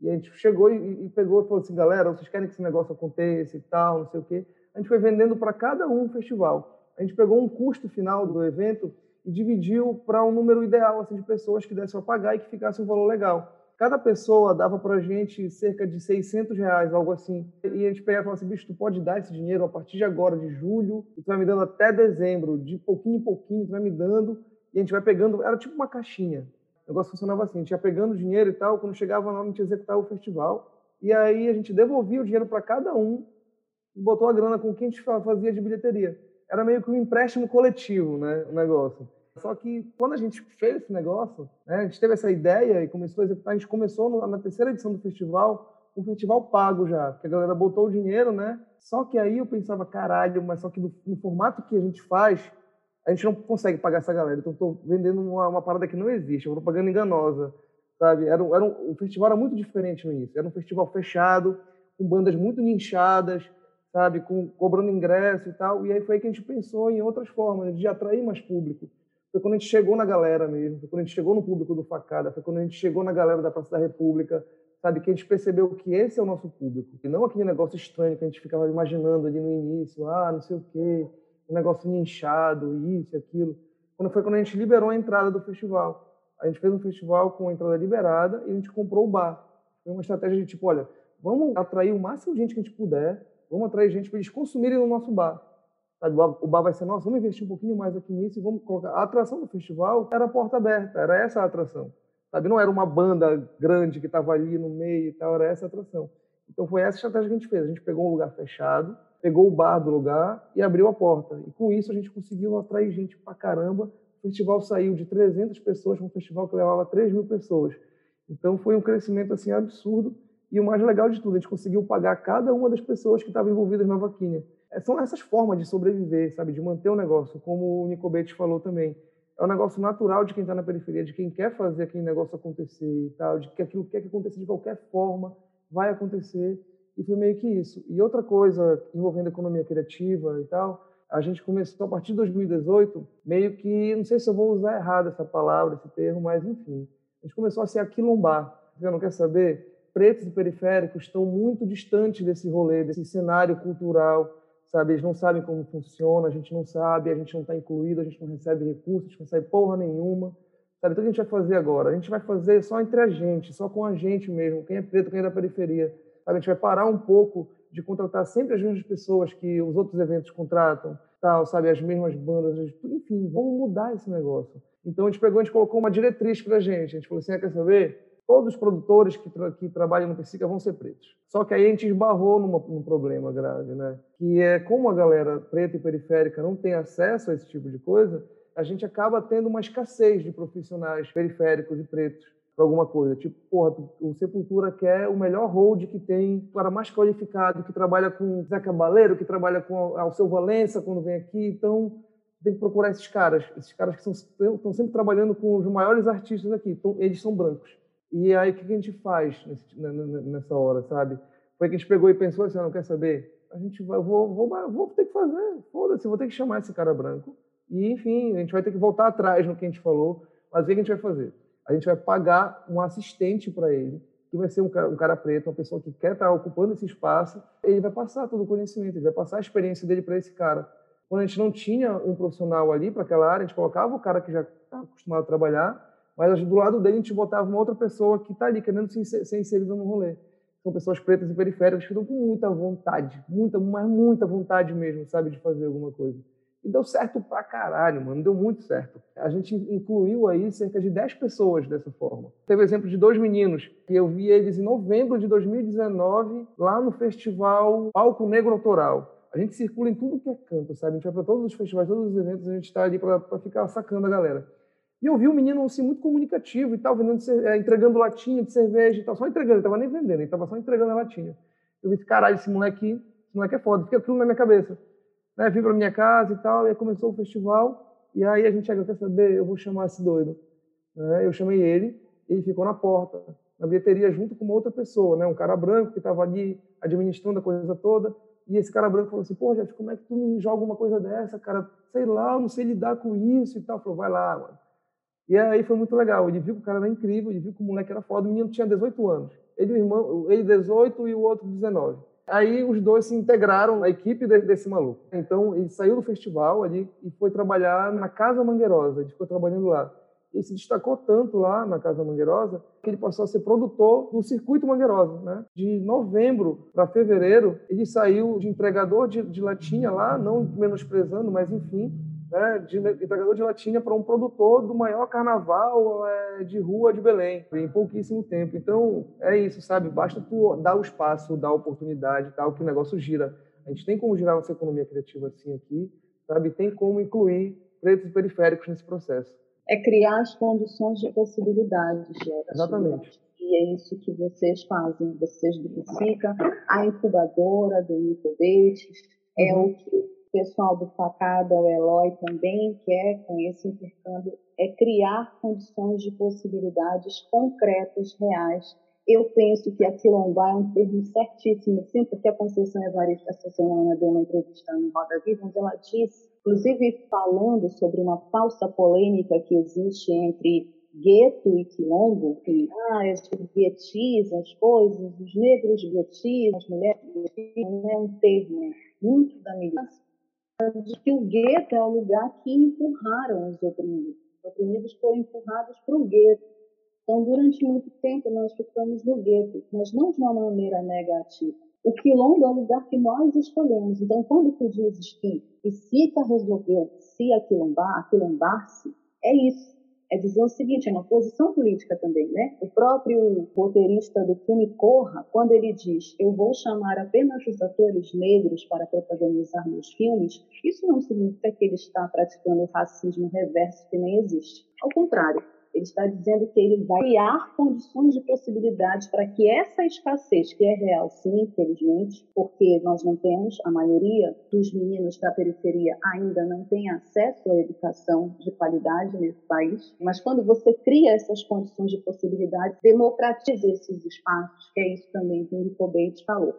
E a gente chegou e, pegou e falou assim, galera, vocês querem que esse negócio aconteça e tal, não sei o quê. A gente foi vendendo para cada um festival. A gente pegou um custo final do evento e dividiu para um número ideal assim, de pessoas que dessem para pagar e que ficasse um valor legal. Cada pessoa dava para a gente cerca de 600 reais, algo assim. E a gente pegava e falava assim, bicho, tu pode dar esse dinheiro a partir de agora, de julho, e tu vai me dando até dezembro, de pouquinho em pouquinho, tu vai me dando, e a gente vai pegando, era tipo uma caixinha. O negócio funcionava assim, a gente ia pegando dinheiro e tal, quando chegava hora, a gente executava o festival, e aí a gente devolvia o dinheiro para cada um, e botou a grana com quem a gente fazia de bilheteria. Era meio que um empréstimo coletivo, né, o negócio. Só que quando a gente fez esse negócio, né, a gente teve essa ideia e começou a executar, a gente começou no, na terceira edição do festival, um festival pago já, porque a galera botou o dinheiro, né? Só que aí eu pensava, caralho, mas só que no, no formato que a gente faz, a gente não consegue pagar essa galera. Então estou vendendo uma, uma, parada que não existe, uma propaganda enganosa, sabe? Era, era um, o festival era muito diferente no início. Era um festival fechado, com bandas muito nichadas, sabe? Com, cobrando ingresso e tal. E aí foi aí que a gente pensou em outras formas de atrair mais público foi quando a gente chegou na galera mesmo, foi quando a gente chegou no público do Facada, foi quando a gente chegou na galera da Praça da República, sabe? Que a gente percebeu que esse é o nosso público. E não aquele negócio estranho que a gente ficava imaginando ali no início, ah, não sei o quê, um negócio inchado, isso, aquilo. Quando foi quando a gente liberou a entrada do festival. A gente fez um festival com a entrada liberada e a gente comprou o bar. Foi uma estratégia de tipo, olha, vamos atrair o máximo de gente que a gente puder, vamos atrair gente para eles consumirem no nosso bar. O bar vai ser, nossa, vamos investir um pouquinho mais aqui nisso e vamos colocar. A atração do festival era a porta aberta, era essa a atração. Sabe, não era uma banda grande que estava ali no meio e tal, era essa a atração. Então foi essa a estratégia que a gente fez. A gente pegou um lugar fechado, pegou o bar do lugar e abriu a porta. E com isso a gente conseguiu atrair gente pra caramba. O festival saiu de 300 pessoas para um festival que levava 3 mil pessoas. Então foi um crescimento assim absurdo. E o mais legal de tudo, a gente conseguiu pagar cada uma das pessoas que estavam envolvidas na vaquinha. É, são essas formas de sobreviver, sabe, de manter o negócio, como o Nicobete falou também. É um negócio natural de quem está na periferia, de quem quer fazer aquele negócio acontecer e tal, de que aquilo quer que aconteça de qualquer forma, vai acontecer. E foi meio que isso. E outra coisa envolvendo economia criativa e tal, a gente começou a partir de 2018, meio que, não sei se eu vou usar errado essa palavra, esse termo, mas enfim, a gente começou a se aquilombar. Você não quer saber? Pretos e periféricos estão muito distantes desse rolê, desse cenário cultural, sabe? Eles não sabem como funciona, a gente não sabe, a gente não está incluído, a gente não recebe recursos, a gente não recebe porra nenhuma, sabe? Então o que a gente vai fazer agora? A gente vai fazer só entre a gente, só com a gente mesmo, quem é preto, quem é da periferia, sabe? A gente vai parar um pouco de contratar sempre as mesmas pessoas que os outros eventos contratam, tal, sabe? As mesmas bandas, enfim, vamos mudar esse negócio. Então a gente pegou, a gente colocou uma diretriz para a gente, a gente falou assim, ah, quer saber? Todos os produtores que, tra que trabalham no Psica vão ser pretos. Só que aí a gente esbarrou numa, num problema grave, né? Que é como a galera preta e periférica não tem acesso a esse tipo de coisa, a gente acaba tendo uma escassez de profissionais periféricos e pretos para alguma coisa. Tipo, porra, o Sepultura quer o melhor hold que tem, o cara mais qualificado, que trabalha com Zé Cabaleiro, que trabalha com Alceu Valença quando vem aqui. Então, tem que procurar esses caras. Esses caras que estão sempre trabalhando com os maiores artistas aqui. Então, eles são brancos. E aí, o que a gente faz nessa hora, sabe? Foi que a gente pegou e pensou assim, ah, não quer saber? A gente vai, vou, vou, vou ter que fazer, foda-se, vou ter que chamar esse cara branco. E, enfim, a gente vai ter que voltar atrás no que a gente falou, mas o que a gente vai fazer? a gente vai pagar um assistente para ele, que vai ser um cara, um cara, preto, uma pessoa que quer estar tá ocupando esse espaço, ele vai passar todo o conhecimento, ele vai passar a experiência dele para esse cara. Quando a gente não tinha um profissional ali para aquela área, a gente colocava o cara que já está acostumado a trabalhar, mas do lado dele a gente botava uma outra pessoa que está ali querendo ser inserida no rolê. São pessoas pretas e periféricas que estão com muita vontade, muita, mas muita vontade mesmo, sabe, de fazer alguma coisa. E deu certo pra caralho, mano. Deu muito certo. A gente incluiu aí cerca de 10 pessoas dessa forma. Teve exemplo de dois meninos, que eu vi eles em novembro de 2019, lá no festival Palco Negro Autoral. A gente circula em tudo que é canto, sabe? A gente vai para todos os festivais, todos os eventos, a gente está ali para ficar sacando a galera. E eu vi um menino assim, muito comunicativo e tal, vendendo, é, entregando latinha de cerveja e tal, só entregando, ele estava nem vendendo, ele estava só entregando a latinha. Eu vi, caralho, esse moleque, esse moleque é foda, fica tudo na minha cabeça né, vim para minha casa e tal, e aí começou o festival, e aí a gente chegou, quer saber, eu vou chamar esse doido. Né? Eu chamei ele, ele ficou na porta, na bilheteria, junto com uma outra pessoa, né? um cara branco que estava ali administrando a coisa toda, e esse cara branco falou assim, pô, Jeff, como é que tu me joga uma coisa dessa, cara? Sei lá, eu não sei lidar com isso e tal. Falou, vai lá, mano. E aí foi muito legal. Ele viu que o cara era incrível, ele viu que o moleque era foda. O menino tinha 18 anos. Ele, o irmão, ele 18 e o outro 19. Aí os dois se integraram na equipe desse maluco. Então ele saiu do festival ali e foi trabalhar na Casa Mangueirosa. Ele ficou trabalhando lá. Ele se destacou tanto lá na Casa Mangueirosa que ele passou a ser produtor do Circuito Mangueirosa. Né? De novembro para fevereiro, ele saiu de entregador de, de latinha lá, não menosprezando, mas enfim, né, de entregador de latinha para um produtor do maior carnaval é, de rua de Belém, em pouquíssimo tempo. Então, é isso, sabe? Basta tu dar o espaço, dar a oportunidade, tal, que o negócio gira. A gente tem como girar nossa economia criativa assim aqui, sabe? Tem como incluir pretos e periféricos nesse processo. É criar as condições de possibilidades, Gerard. Exatamente. E é isso que vocês fazem, vocês do Psica, a incubadora do Incubates, é uhum. o que o pessoal do Facada, o Eloy também quer com esse intercâmbio, é criar condições de possibilidades concretas, reais. Eu penso que aquilombar é um termo certíssimo, sim, porque a Conceição Evaristo essa semana deu uma entrevista no Roda Viva, onde ela disse, inclusive falando sobre uma falsa polêmica que existe entre gueto e quilombo, que ah, eles guetizam as coisas, os negros guetizam, as mulheres guetizam, é um termo muito da militância de que o gueto é o lugar que empurraram os oprimidos. Os oprimidos foram empurrados para o gueto. Então, durante muito tempo, nós ficamos no gueto, mas não de uma maneira negativa. O quilombo é o lugar que nós escolhemos. Então, quando tu dizes que Psica resolveu se aquilombar, aquilombar-se, é isso é dizer o seguinte, é uma posição política também, né? O próprio roteirista do filme Corra, quando ele diz eu vou chamar apenas os atores negros para protagonizar meus filmes, isso não significa que ele está praticando racismo reverso que nem existe. Ao contrário, ele está dizendo que ele vai criar condições de possibilidade para que essa escassez, que é real, sim, infelizmente, porque nós não temos, a maioria dos meninos da periferia ainda não tem acesso à educação de qualidade nesse país, mas quando você cria essas condições de possibilidade, democratiza esses espaços, que é isso também que o Nico Bates falou.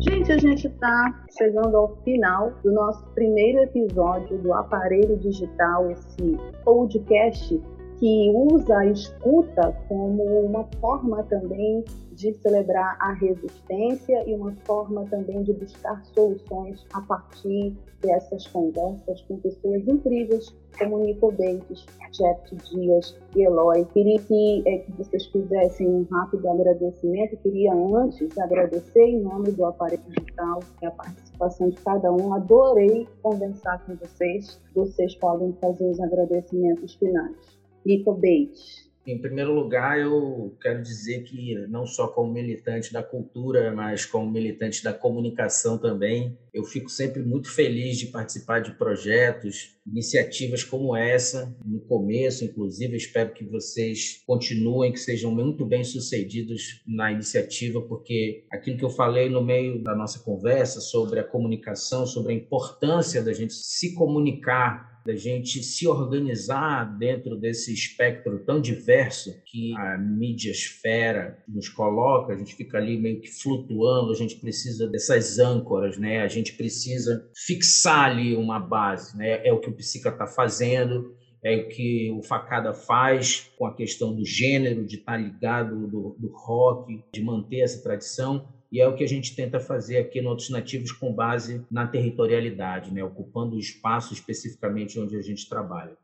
Gente, a gente está chegando ao final do nosso primeiro episódio do Aparelho Digital, esse podcast que usa a escuta como uma forma também de celebrar a resistência e uma forma também de buscar soluções a partir dessas conversas com pessoas incríveis como Nico Bentes, Jeff Dias e Eloy. Queria que, é, que vocês fizessem um rápido agradecimento. Queria antes agradecer em nome do aparelho digital a participação de cada um. Adorei conversar com vocês. Vocês podem fazer os agradecimentos finais. Bates? Em primeiro lugar, eu quero dizer que, não só como militante da cultura, mas como militante da comunicação também, eu fico sempre muito feliz de participar de projetos, iniciativas como essa, no começo, inclusive. espero que vocês continuem, que sejam muito bem sucedidos na iniciativa, porque aquilo que eu falei no meio da nossa conversa sobre a comunicação, sobre a importância da gente se comunicar da gente se organizar dentro desse espectro tão diverso que a mídiasfera nos coloca, a gente fica ali meio que flutuando, a gente precisa dessas âncoras, né? A gente precisa fixar ali uma base, né? É o que o Psica está fazendo, é o que o Facada faz com a questão do gênero, de estar ligado do, do rock, de manter essa tradição. E é o que a gente tenta fazer aqui no Outros Nativos com base na territorialidade, né? ocupando o espaço especificamente onde a gente trabalha.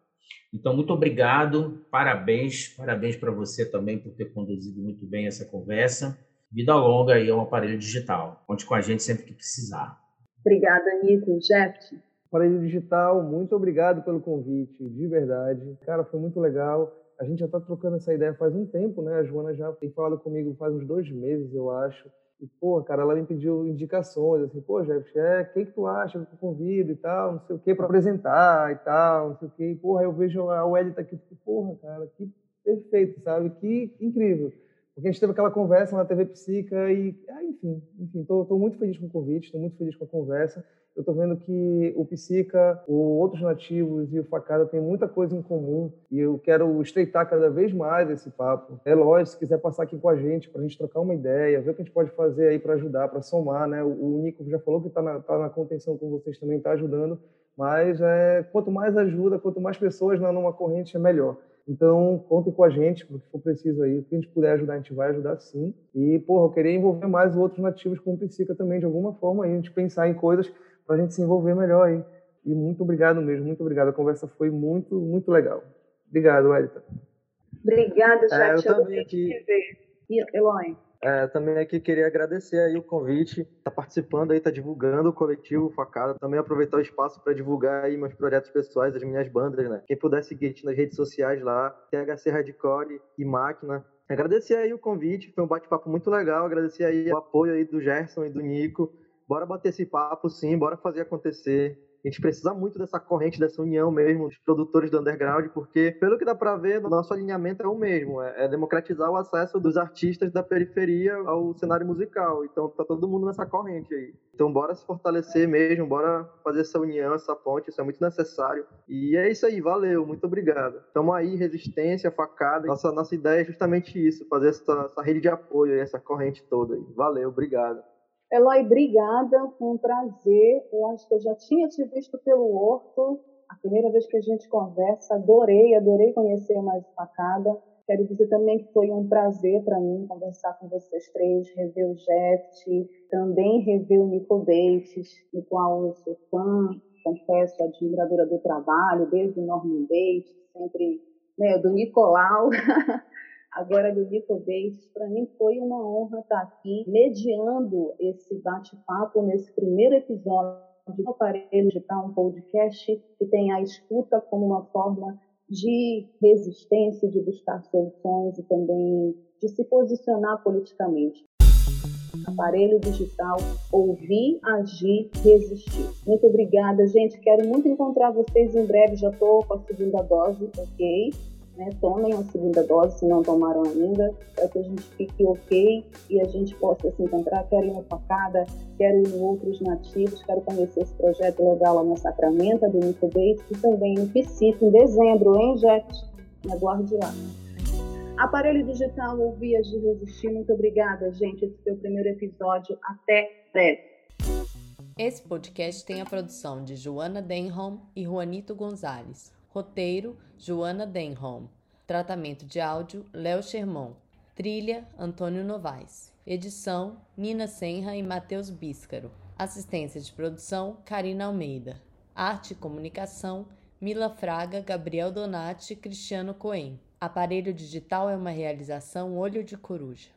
Então, muito obrigado, parabéns, parabéns para você também por ter conduzido muito bem essa conversa. Vida longa aí ao aparelho digital. Conte com a gente sempre que precisar. Obrigada, Nico. Jeff. Aparelho digital, muito obrigado pelo convite, de verdade. Cara, foi muito legal. A gente já está trocando essa ideia faz um tempo, né? A Joana já tem falado comigo faz uns dois meses, eu acho. E, pô, cara, ela me pediu indicações, assim, pô, Jeff, é, quem que tu acha que eu convido e tal, não sei o que, para apresentar e tal, não sei o que. Porra, eu vejo a Welly aqui, porra, cara, que perfeito, sabe? Que incrível. Porque a gente teve aquela conversa na TV Psica e, ah, enfim, enfim, tô, tô muito feliz com o convite, tô muito feliz com a conversa eu estou vendo que o Psica, o Outros Nativos e o Facada têm muita coisa em comum e eu quero estreitar cada vez mais esse papo. É lógico, se quiser passar aqui com a gente, para a gente trocar uma ideia, ver o que a gente pode fazer aí para ajudar, para somar, né? O Nico já falou que está na, tá na contenção com vocês também, está ajudando, mas é, quanto mais ajuda, quanto mais pessoas numa corrente, é melhor. Então, contem com a gente, o que for preciso aí. O que a gente puder ajudar, a gente vai ajudar sim. E, porra, eu queria envolver mais os outros nativos com o Psica também, de alguma forma, aí, a gente pensar em coisas para a gente se envolver melhor aí. E muito obrigado mesmo, muito obrigado. A conversa foi muito, muito legal. Obrigado, Elita. Obrigada, Jade. É, eu também aqui. Eloy. É, também aqui queria agradecer aí o convite, tá participando aí, tá divulgando o coletivo Facada, também aproveitar o espaço para divulgar aí meus projetos pessoais, as minhas bandas, né? Quem puder seguir nas redes sociais lá, THC Hardcore e Máquina. Agradecer aí o convite, foi um bate-papo muito legal, agradecer aí o apoio aí do Gerson e do Nico, bora bater esse papo, sim, bora fazer acontecer. A gente precisa muito dessa corrente, dessa união mesmo dos produtores do underground, porque, pelo que dá para ver, nosso alinhamento é o mesmo: é, é, democratizar o acesso dos artistas da periferia ao cenário musical. Então, tá todo mundo nessa corrente aí. Então, bora se fortalecer mesmo, bora fazer essa união, essa ponte, isso é muito necessário. E é isso aí, valeu, muito obrigado. Tamo aí, resistência, facada. Nossa, nossa ideia é justamente isso: fazer essa, essa rede de apoio, essa corrente toda aí. Valeu, obrigado. Eloy, obrigada, foi um prazer. Eu acho que eu já tinha te visto pelo Horto, a primeira vez que a gente conversa. Adorei, adorei conhecer mais facada. Quero dizer também que foi um prazer para mim conversar com vocês três, rever o Jeff, também rever o Nico Bates, no qual eu sou fã, confesso, admiradora do trabalho, desde o Norman Bates, sempre né, do Nicolau. agora do Nico Bates. Para mim foi uma honra estar aqui mediando esse bate-papo nesse primeiro episódio do Aparelho Digital, um podcast que tem a escuta como uma forma de resistência, de buscar soluções e também de se posicionar politicamente. Aparelho digital, ouvir, agir, resistir. Muito obrigada, gente. Quero muito encontrar vocês em breve. Já estou com a segunda dose, ok? Né, tomem a segunda dose, se não tomaram ainda, para que a gente fique ok e a gente possa se encontrar. Quero ir no Facada, quero ir em outros nativos, quero conhecer esse projeto legal lá na Sacramento, do Nico Bates, e também no Psico, em dezembro, hein, Jet? Me aguarde lá. Aparelho digital ou vias de resistir, muito obrigada, gente. Esse foi o primeiro episódio. Até breve. Esse podcast tem a produção de Joana Denholm e Juanito Gonzalez. Roteiro: Joana Denholm. Tratamento de áudio: Léo Sherman. Trilha: Antônio Novaes. Edição: Nina Senra e Matheus Bíscaro. Assistência de produção: Karina Almeida. Arte e comunicação: Mila Fraga, Gabriel Donati e Cristiano Coen. Aparelho digital é uma realização Olho de Coruja.